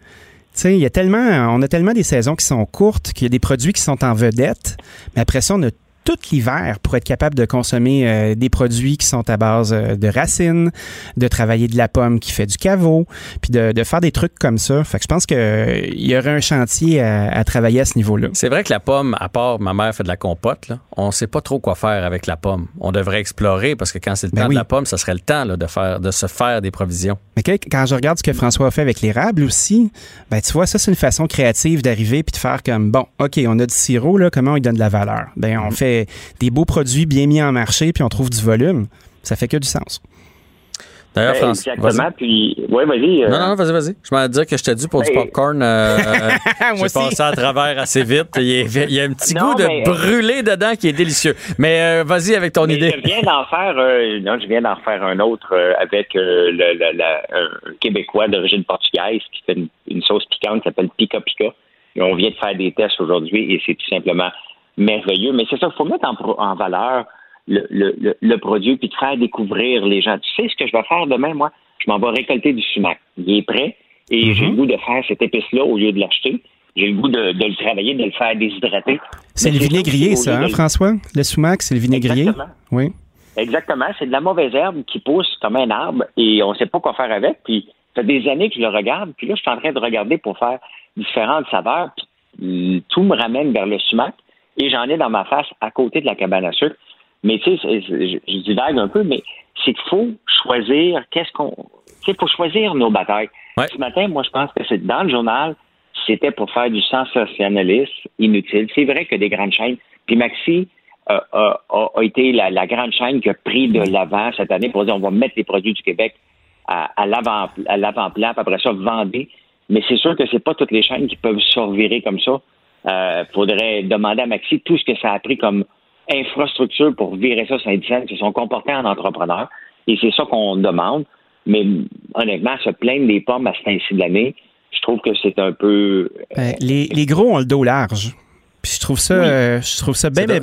Il y a tellement, on a tellement des saisons qui sont courtes qu'il y a des produits qui sont en vedette, mais après ça, on a tout l'hiver pour être capable de consommer euh, des produits qui sont à base euh, de racines, de travailler de la pomme qui fait du caveau, puis de, de faire des trucs comme ça. Fait que je pense qu'il y aurait un chantier à, à travailler à ce niveau-là. C'est vrai que la pomme, à part ma mère fait de la compote, là, on sait pas trop quoi faire avec la pomme. On devrait explorer parce que quand c'est le Ben temps oui. de la pomme, ça serait le temps là, de faire, de se faire des provisions. Mais quand je regarde ce que François a fait avec l'érable aussi, ben tu vois, ça, c'est une façon créative d'arriver puis de faire comme, bon, OK, on a du sirop, là, comment on lui donne de la valeur? Ben, on fait des beaux produits bien mis en marché puis on trouve du volume. Ça fait que du sens. D'ailleurs, Ben, François. Exactement. Puis, ouais, vas-y. euh, Non, non, vas-y, vas-y. Je m'en dire que j'étais dû pour du Ben, popcorn. Euh, Moi J'ai passé à travers assez vite. Il y a, il y a un petit Non, goût de mais- brûlé dedans qui est délicieux. Mais euh, vas-y avec ton Mais idée. Je viens d'en faire, euh, non, je viens d'en faire un autre euh, avec euh, le, la- un Québécois d'origine portugaise qui fait une, une sauce piquante qui s'appelle Pica Pica. Et on vient de faire des tests aujourd'hui et c'est tout simplement merveilleux. Mais c'est ça, il faut mettre en, valeur le, le, le, produit puis de faire découvrir les gens. Tu sais ce que je vais faire demain, moi? Je m'en vais récolter du sumac. Il est prêt et j'ai le goût de faire cette épice-là au lieu de l'acheter. J'ai le goût de, de le travailler, de le faire déshydrater. C'est le vinaigrier, aussi, au ça, hein, de François? Le sumac, c'est le vinaigrier? Exactement. Oui. Exactement. C'est de la mauvaise herbe qui pousse comme un arbre et on ne sait pas quoi faire avec. Puis, ça fait des années que je le regarde. Puis là, je suis en train de regarder pour faire différentes saveurs. Puis, tout me ramène vers le sumac et j'en ai dans ma face à côté de la cabane à sucre. Mais tu sais, je, je divague un peu, mais c'est qu'il faut choisir qu'est-ce qu'on. Tu sais, il faut choisir nos batailles. Ce matin, moi, je pense que c'est dans le journal, c'était pour faire du sensationnalisme inutile. C'est vrai que des grandes chaînes. Puis Maxi euh, a, a- a été la, la grande chaîne qui a pris de l'avant cette année pour dire on va mettre les produits du Québec à, à l'avant à l'avant-plan, puis après ça, vendre. Mais c'est sûr que c'est pas toutes les chaînes qui peuvent se revirer comme ça. Euh, faudrait demander à Maxi tout ce que ça a pris comme infrastructure pour virer ça sur scène, c'est son comportement en entrepreneur. Et c'est ça qu'on demande. Mais honnêtement, se plaindre des pommes à ce temps-ci de l'année, je trouve que c'est un peu. Ben, les, les gros ont le dos large. Puis je trouve ça, euh, je trouve ça bien, bien,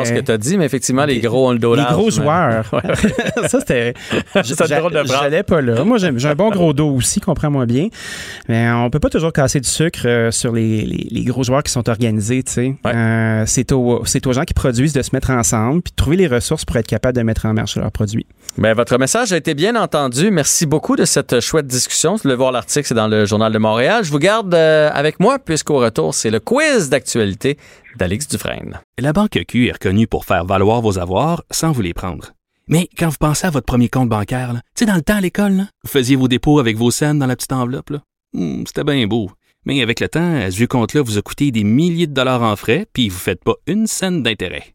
C'est ce que euh, tu as dit, mais effectivement, les gros ont le dos les large, gros joueurs. Ça, c'était. J'allais pas là. Moi, j'ai un bon gros dos aussi, comprends-moi bien. Mais on peut pas toujours casser du sucre euh, sur les, les- les gros joueurs qui sont organisés, tu sais. C'est aux, aux gens qui produisent de se mettre ensemble puis de trouver les ressources pour être capable de mettre en marche leurs produits. Ben, votre message a été bien entendu. Merci beaucoup de cette chouette discussion. Vous voulez voir l'article, c'est dans le Journal de Montréal. Je vous garde euh, avec moi, puisqu'au retour, c'est le quiz d'actualité d'Alix Dufresne. La Banque Q est reconnue pour faire valoir vos avoirs sans vous les prendre. Mais quand vous pensez à votre premier compte bancaire, tu sais, dans le temps à l'école, vous faisiez vos dépôts avec vos scènes dans la petite enveloppe. Hmm, C'était bien beau. Mais avec le temps, ce vieux compte-là vous a coûté des milliers de dollars en frais, puis vous ne faites pas une scène d'intérêt.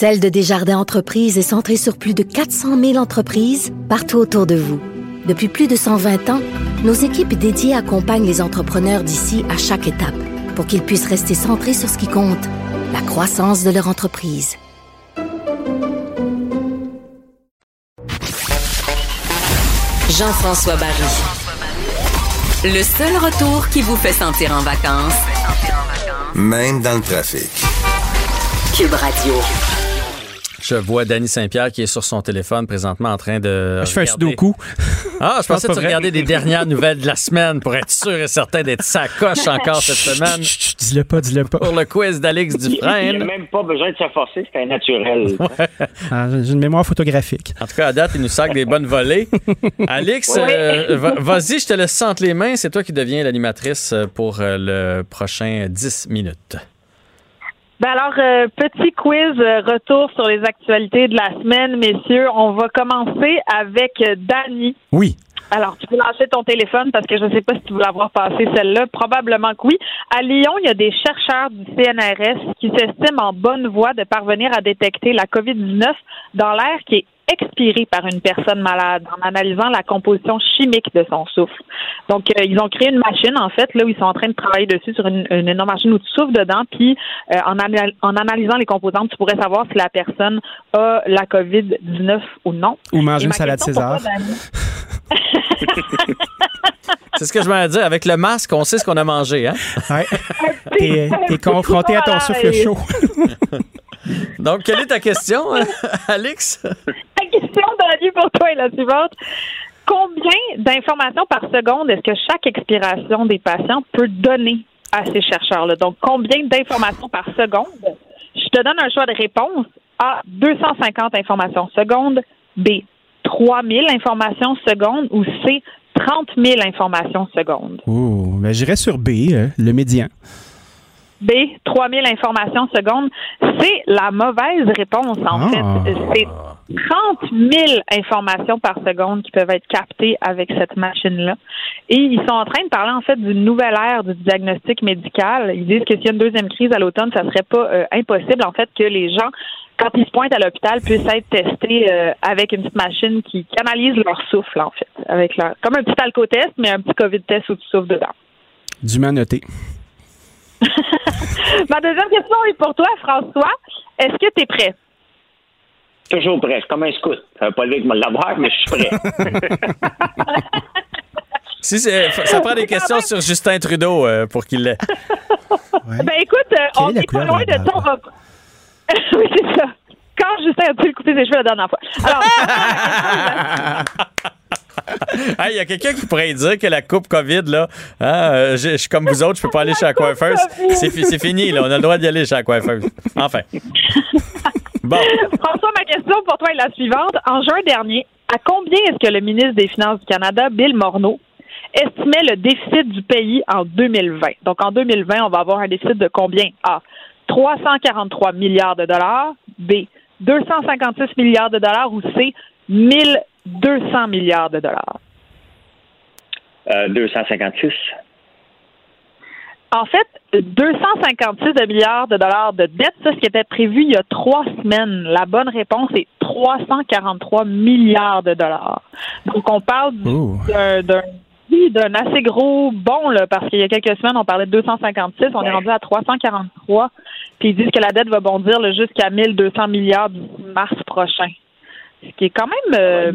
Celle de Desjardins Entreprises est centrée sur plus de 400 000 entreprises partout autour de vous. Depuis plus de 120 ans, nos équipes dédiées accompagnent les entrepreneurs d'ici à chaque étape pour qu'ils puissent rester centrés sur ce qui compte, la croissance de leur entreprise. Jean-François Barry. Le seul retour qui vous fait sentir en vacances, Même dans le trafic. Cube Radio. Je vois Danny Saint-Pierre qui est sur son téléphone présentement en train de. Je fais un sudoku. Ah, je pensais que tu vrai. regardais des dernières nouvelles de la semaine pour être sûr et certain d'être sacoche encore cette semaine. Dis-le pas, dis-le pas. Pour le quiz d'Alex Il n'y a Dufresne. même pas besoin de se forcer, c'est un naturel. Ah, J'ai une mémoire photographique. En tout cas, à date, il nous sac des bonnes volées. Alix, Oui. euh, va- vas-y, je te laisse entre les mains. C'est toi qui deviens l'animatrice euh, pour euh, le prochain 10 minutes. Ben alors, euh, petit quiz, euh, retour sur les actualités de la semaine, messieurs. On va commencer avec euh, Dany. Oui. Alors, tu peux lancer ton téléphone parce que je ne sais pas si tu veux l'avoir passé celle-là. Probablement que oui. À Lyon, il y a des chercheurs du CNRS qui s'estiment en bonne voie de parvenir à détecter la COVID-19 dans l'air qui est expiré par une personne malade en analysant la composition chimique de son souffle. Donc, euh, ils ont créé une machine, en fait, là où ils sont en train de travailler dessus sur une, une énorme machine où tu souffles dedans, puis euh, en, anal- en analysant les composantes, tu pourrais savoir si la personne a la COVID-19 ou non. Ou manger Et une ma salade César. C'est ce que je m'allais dire. Avec le masque, on sait ce qu'on a mangé, hein? Ouais. T'es t'es confronté à ton souffle chaud. Donc, quelle est ta question, Alex? Pour toi est la suivante. Combien d'informations par seconde est-ce que chaque expiration des patients peut donner à ces chercheurs-là? Donc, combien d'informations par seconde? Je te donne un choix de réponse. A, 250 informations secondes. B, 3000 informations secondes. Ou C, 30 000 informations secondes. Ouh, ben j'irais sur B, euh, le médian. B, 3000 informations secondes. C'est la mauvaise réponse, en Ah. fait. C'est 30 000 informations par seconde qui peuvent être captées avec cette machine-là. Et ils sont en train de parler, en fait, d'une nouvelle ère du diagnostic médical. Ils disent que s'il y a une deuxième crise à l'automne, ça serait pas euh, impossible, en fait, que les gens, quand ils se pointent à l'hôpital, puissent être testés euh, avec une petite machine qui canalise leur souffle, en fait. Avec leur, comme un petit alcotest, mais un petit COVID-test où tu souffles dedans. Dûment noté. Ma deuxième question est pour toi, François. Est-ce que tu es prêt? Toujours prêt. Comme un scout. Ça veut pas dire que je vais l'avoir, mais je suis prêt. Si c'est- ça prend des questions sur Justin Trudeau euh, pour qu'il l'ait. Ben écoute, euh, on est pas loin de de ça. on va- oui, c'est ça. Quand Justin a-t-il coupé ses cheveux la dernière fois? Alors, Hey, Il y a quelqu'un qui pourrait dire que la coupe COVID, là, hein, euh, je suis comme vous autres, je peux pas aller chez la coiffeuse. C'est fi- c'est fini, là. On a le droit d'y aller chez la coiffeuse. Enfin. Bon. François, ma question pour toi est la suivante. En juin dernier, à combien est-ce que le ministre des Finances du Canada, Bill Morneau, estimait le déficit du pays en 2020? Donc, en 2020, on va avoir un déficit de combien? A. 343 milliards de dollars. B. 256 milliards de dollars. Ou C. 1200 milliards de dollars. Euh, 256. En fait, 256 de milliards de dollars de dette, ça, ce qui était prévu il y a trois semaines. La bonne réponse est 343 milliards de dollars. Donc, on parle d'un- assez gros bon, là, parce qu'il y a quelques semaines, on parlait de 256, on est rendu à 343, puis ils disent que la dette va bondir jusqu'à 1200 milliards d'ici mars prochain. Ce qui est quand même... euh,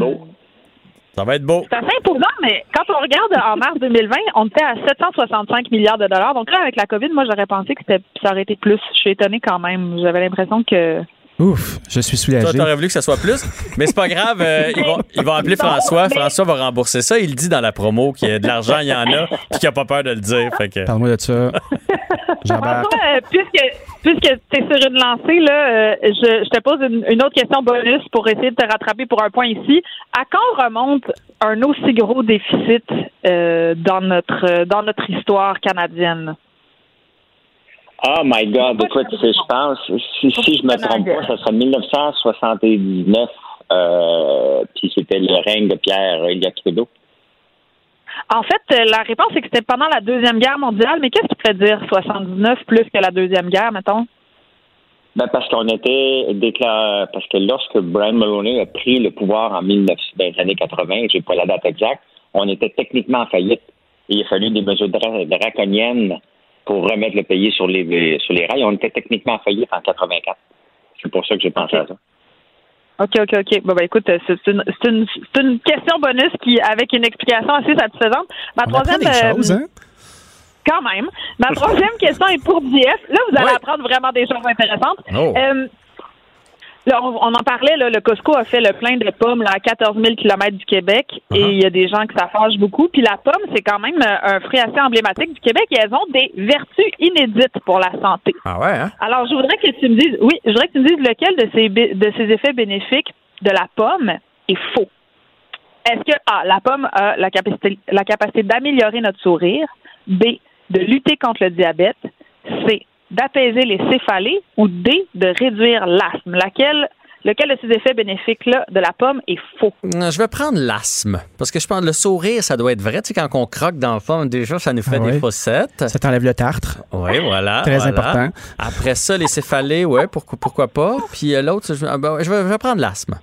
Ça va être beau. c'est assez imposant, mais quand on regarde en mars 2020, on était à 765 milliards de dollars. Donc là, avec la COVID, moi, j'aurais pensé que ça aurait été plus. Je suis étonnée quand même. J'avais l'impression que. Ouf, je suis Toi, soulagé. t'aurais voulu que ça soit plus, mais c'est pas grave. euh, ils, vont, ils vont appeler François. François va rembourser ça. Il dit dans la promo qu'il y a de l'argent, il y en a, puis qu'il a pas peur de le dire. Que... Parle-moi de ça. François, euh, puisque, puisque tu es sur une lancée, là, euh, je, je te pose une, une autre question bonus pour essayer de te rattraper pour un point ici. À quand remonte un aussi gros déficit euh, dans, notre, dans notre histoire canadienne? Oh my God, écoute, c'est- je pense, si, si je me trompe pas, ça sera 1979, euh, puis c'était le règne de Pierre Elliott Trudeau. En fait, euh, la réponse est que c'était pendant la Deuxième Guerre mondiale, mais qu'est-ce qui pourrait dire 79 plus que la Deuxième Guerre, mettons? Ben parce qu'on était déclaré, parce que lorsque Brian Mulroney a pris le pouvoir en 19, dans les années 80, j'ai pas la date exacte, on était techniquement en faillite. Et il a fallu des mesures dra- draconiennes pour remettre le pays sur les, sur les rails. On était techniquement en faillite en 84. C'est pour ça que j'ai pensé à ça. OK, OK, OK. Bon, ben, écoute, euh, c'est une, c'est une, c'est une question bonus qui, avec une explication assez satisfaisante. Ma On troisième. des euh, choses, hein? Quand même. Ma troisième question est pour JF. Là, vous allez apprendre vraiment des choses intéressantes. Oh. Euh, là, on, on en parlait, là, le Costco a fait le plein de pommes là, à 14 000 km du Québec et il y a des gens que ça fâche beaucoup. Puis la pomme, c'est quand même euh, un fruit assez emblématique du Québec et elles ont des vertus inédites pour la santé. Ah ouais, hein? Alors, je voudrais que tu me dises, oui, je voudrais que tu me dises lequel de ces, de ces effets bénéfiques de la pomme est faux. Est-ce que A, la pomme a la capacité, la capacité d'améliorer notre sourire, B, de lutter contre le diabète, C, d'apaiser les céphalées ou D, de réduire l'asthme? Laquelle, lequel de ces effets bénéfiques-là de la pomme est faux? Euh, Je vais prendre l'asthme. Parce que je pense que le sourire, ça doit être vrai. Tu sais, quand on croque dans le fond, déjà, ça nous fait Ah des fossettes. Ça t'enlève le tartre. Oui, voilà. Très voilà. important. Après ça, les céphalées, ouais, pourquoi, pourquoi pas. Puis euh, l'autre, je, ah ben, je vais, je vais prendre l'asthme.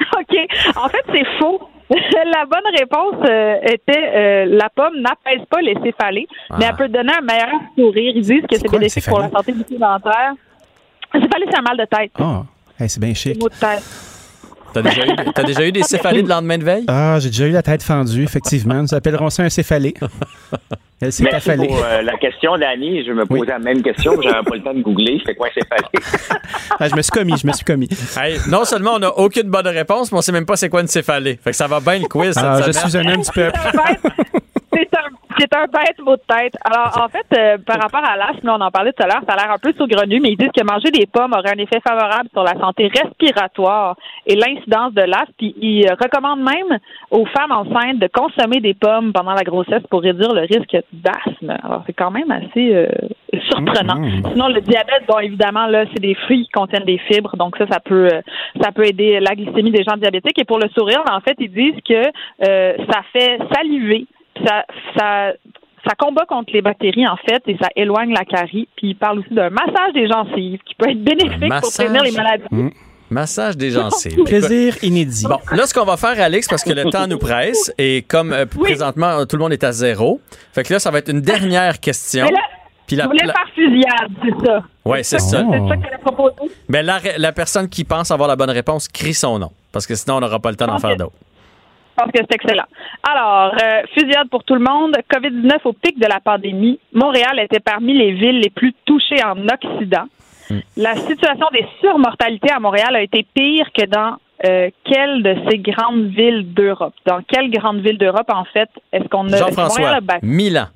OK. En fait, c'est faux. la bonne réponse euh, était euh, la pomme n'apaise pas les céphalées, mais Ah. elle peut donner un meilleur sourire. Ils disent que c'est bénéfique pour la santé bucco-dentaire. Céphalée, c'est un mal de tête. Ah, hey, c'est bien chic. T'as déjà, eu, t'as déjà eu des céphalées de lendemain de veille? Ah, j'ai déjà eu la tête fendue, effectivement. Nous appellerons ça un céphalé. Elle s'est Merci affalée. pour euh, la question, Danny. Je me posais la même question. J'avais pas le temps de googler. C'est quoi c'est fallu? Ah, je me suis commis, je me suis commis. Hey, non seulement on n'a aucune bonne réponse, mais on sait même pas c'est quoi une céphalée. Fait que ça va bien le quiz cette Ah, je semaine. suis un homme du peuple. C'est un, c'est un bête mot de tête. Alors, en fait, euh, par rapport à l'asthme, là, on en parlait tout à l'heure, ça a l'air un peu saugrenu, mais ils disent que manger des pommes aurait un effet favorable sur la santé respiratoire et l'incidence de l'asthme. Puis, ils recommandent même aux femmes enceintes de consommer des pommes pendant la grossesse pour réduire le risque d'asthme. Alors, c'est quand même assez euh, surprenant. Mhm. Sinon, le diabète, bon, évidemment, là, c'est des fruits qui contiennent des fibres, donc ça, ça peut, euh, ça peut aider la glycémie des gens diabétiques. Et pour le sourire, en fait, ils disent que euh, ça fait saliver, ça, ça, ça combat contre les bactéries, en fait, et ça éloigne la carie. Puis ils parlent aussi d'un massage des gencives qui peut être bénéfique pour prévenir les maladies. Mm. Massage des gencives. Plaisir inédit. Bon, là, ce qu'on va faire, Alex, parce que le temps nous presse, et comme euh, présentement, tout le monde est à zéro, fait que là, ça va être une dernière question. Mais là, Puis la, voulais la- faire fusillade, c'est ça. Ouais, c'est ça. C'est ça que j'allais proposer. Mais la, la personne qui pense avoir la bonne réponse crie son nom, parce que sinon, on n'aura pas le temps d'en faire d'autres. Je pense que c'est excellent. Alors, euh, fusillade pour tout le monde. COVID-19 au pic de la pandémie. Montréal était parmi les villes les plus touchées en Occident. La situation des surmortalités à Montréal a été pire que dans euh, quelle de ces grandes villes d'Europe? Dans quelle grande ville d'Europe, en fait, est-ce qu'on a... Jean-François? Milan.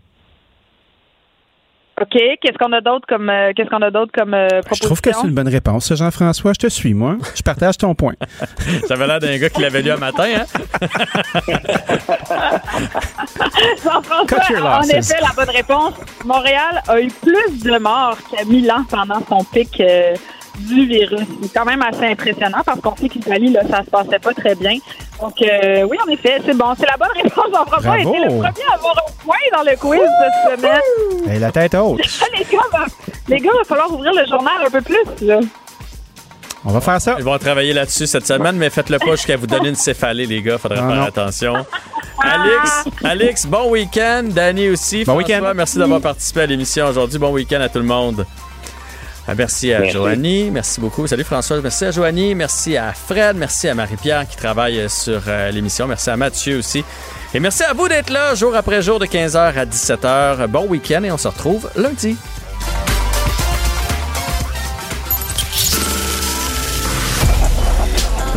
OK. Qu'est-ce qu'on a d'autre comme, euh, qu'est-ce qu'on a d'autre comme euh, Je proposition? trouve que c'est une bonne réponse, ça, Jean-François. Je te suis, moi. Je partage ton point. J'avais l'air d'un gars qui l'avait lu un matin, hein? Jean-François, en effet, la bonne réponse. Montréal a eu plus de morts qu'à Milan pendant son pic euh, du virus. C'est quand même assez impressionnant parce qu'on sait qu'Italie, là, ça se passait pas très bien. Donc, euh, oui, en effet, c'est bon. C'est la bonne réponse. Jean-François a été Bravo. le premier à avoir un point dans le quiz cette semaine. Et la tête haute. les gars, va, les gars, il va falloir ouvrir le journal un peu plus, là. On va faire ça. Ils vont travailler là-dessus cette semaine, mais faites-le pas jusqu'à vous donner une céphalée, les gars. Faudrait Ah, faire non. attention. Alex, Alex, bon week-end. Danny aussi. Bon week-end. Merci d'avoir participé à l'émission aujourd'hui. Bon week-end à tout le monde. Ah, Merci à Merci. Joanie. Merci beaucoup. Salut François. Merci à Joanie. Merci à Fred. Merci à Marie-Pierre qui travaille sur euh, l'émission. Merci à Mathieu aussi. Et merci à vous d'être là jour après jour de 15h à 17h. Bon week-end et on se retrouve lundi.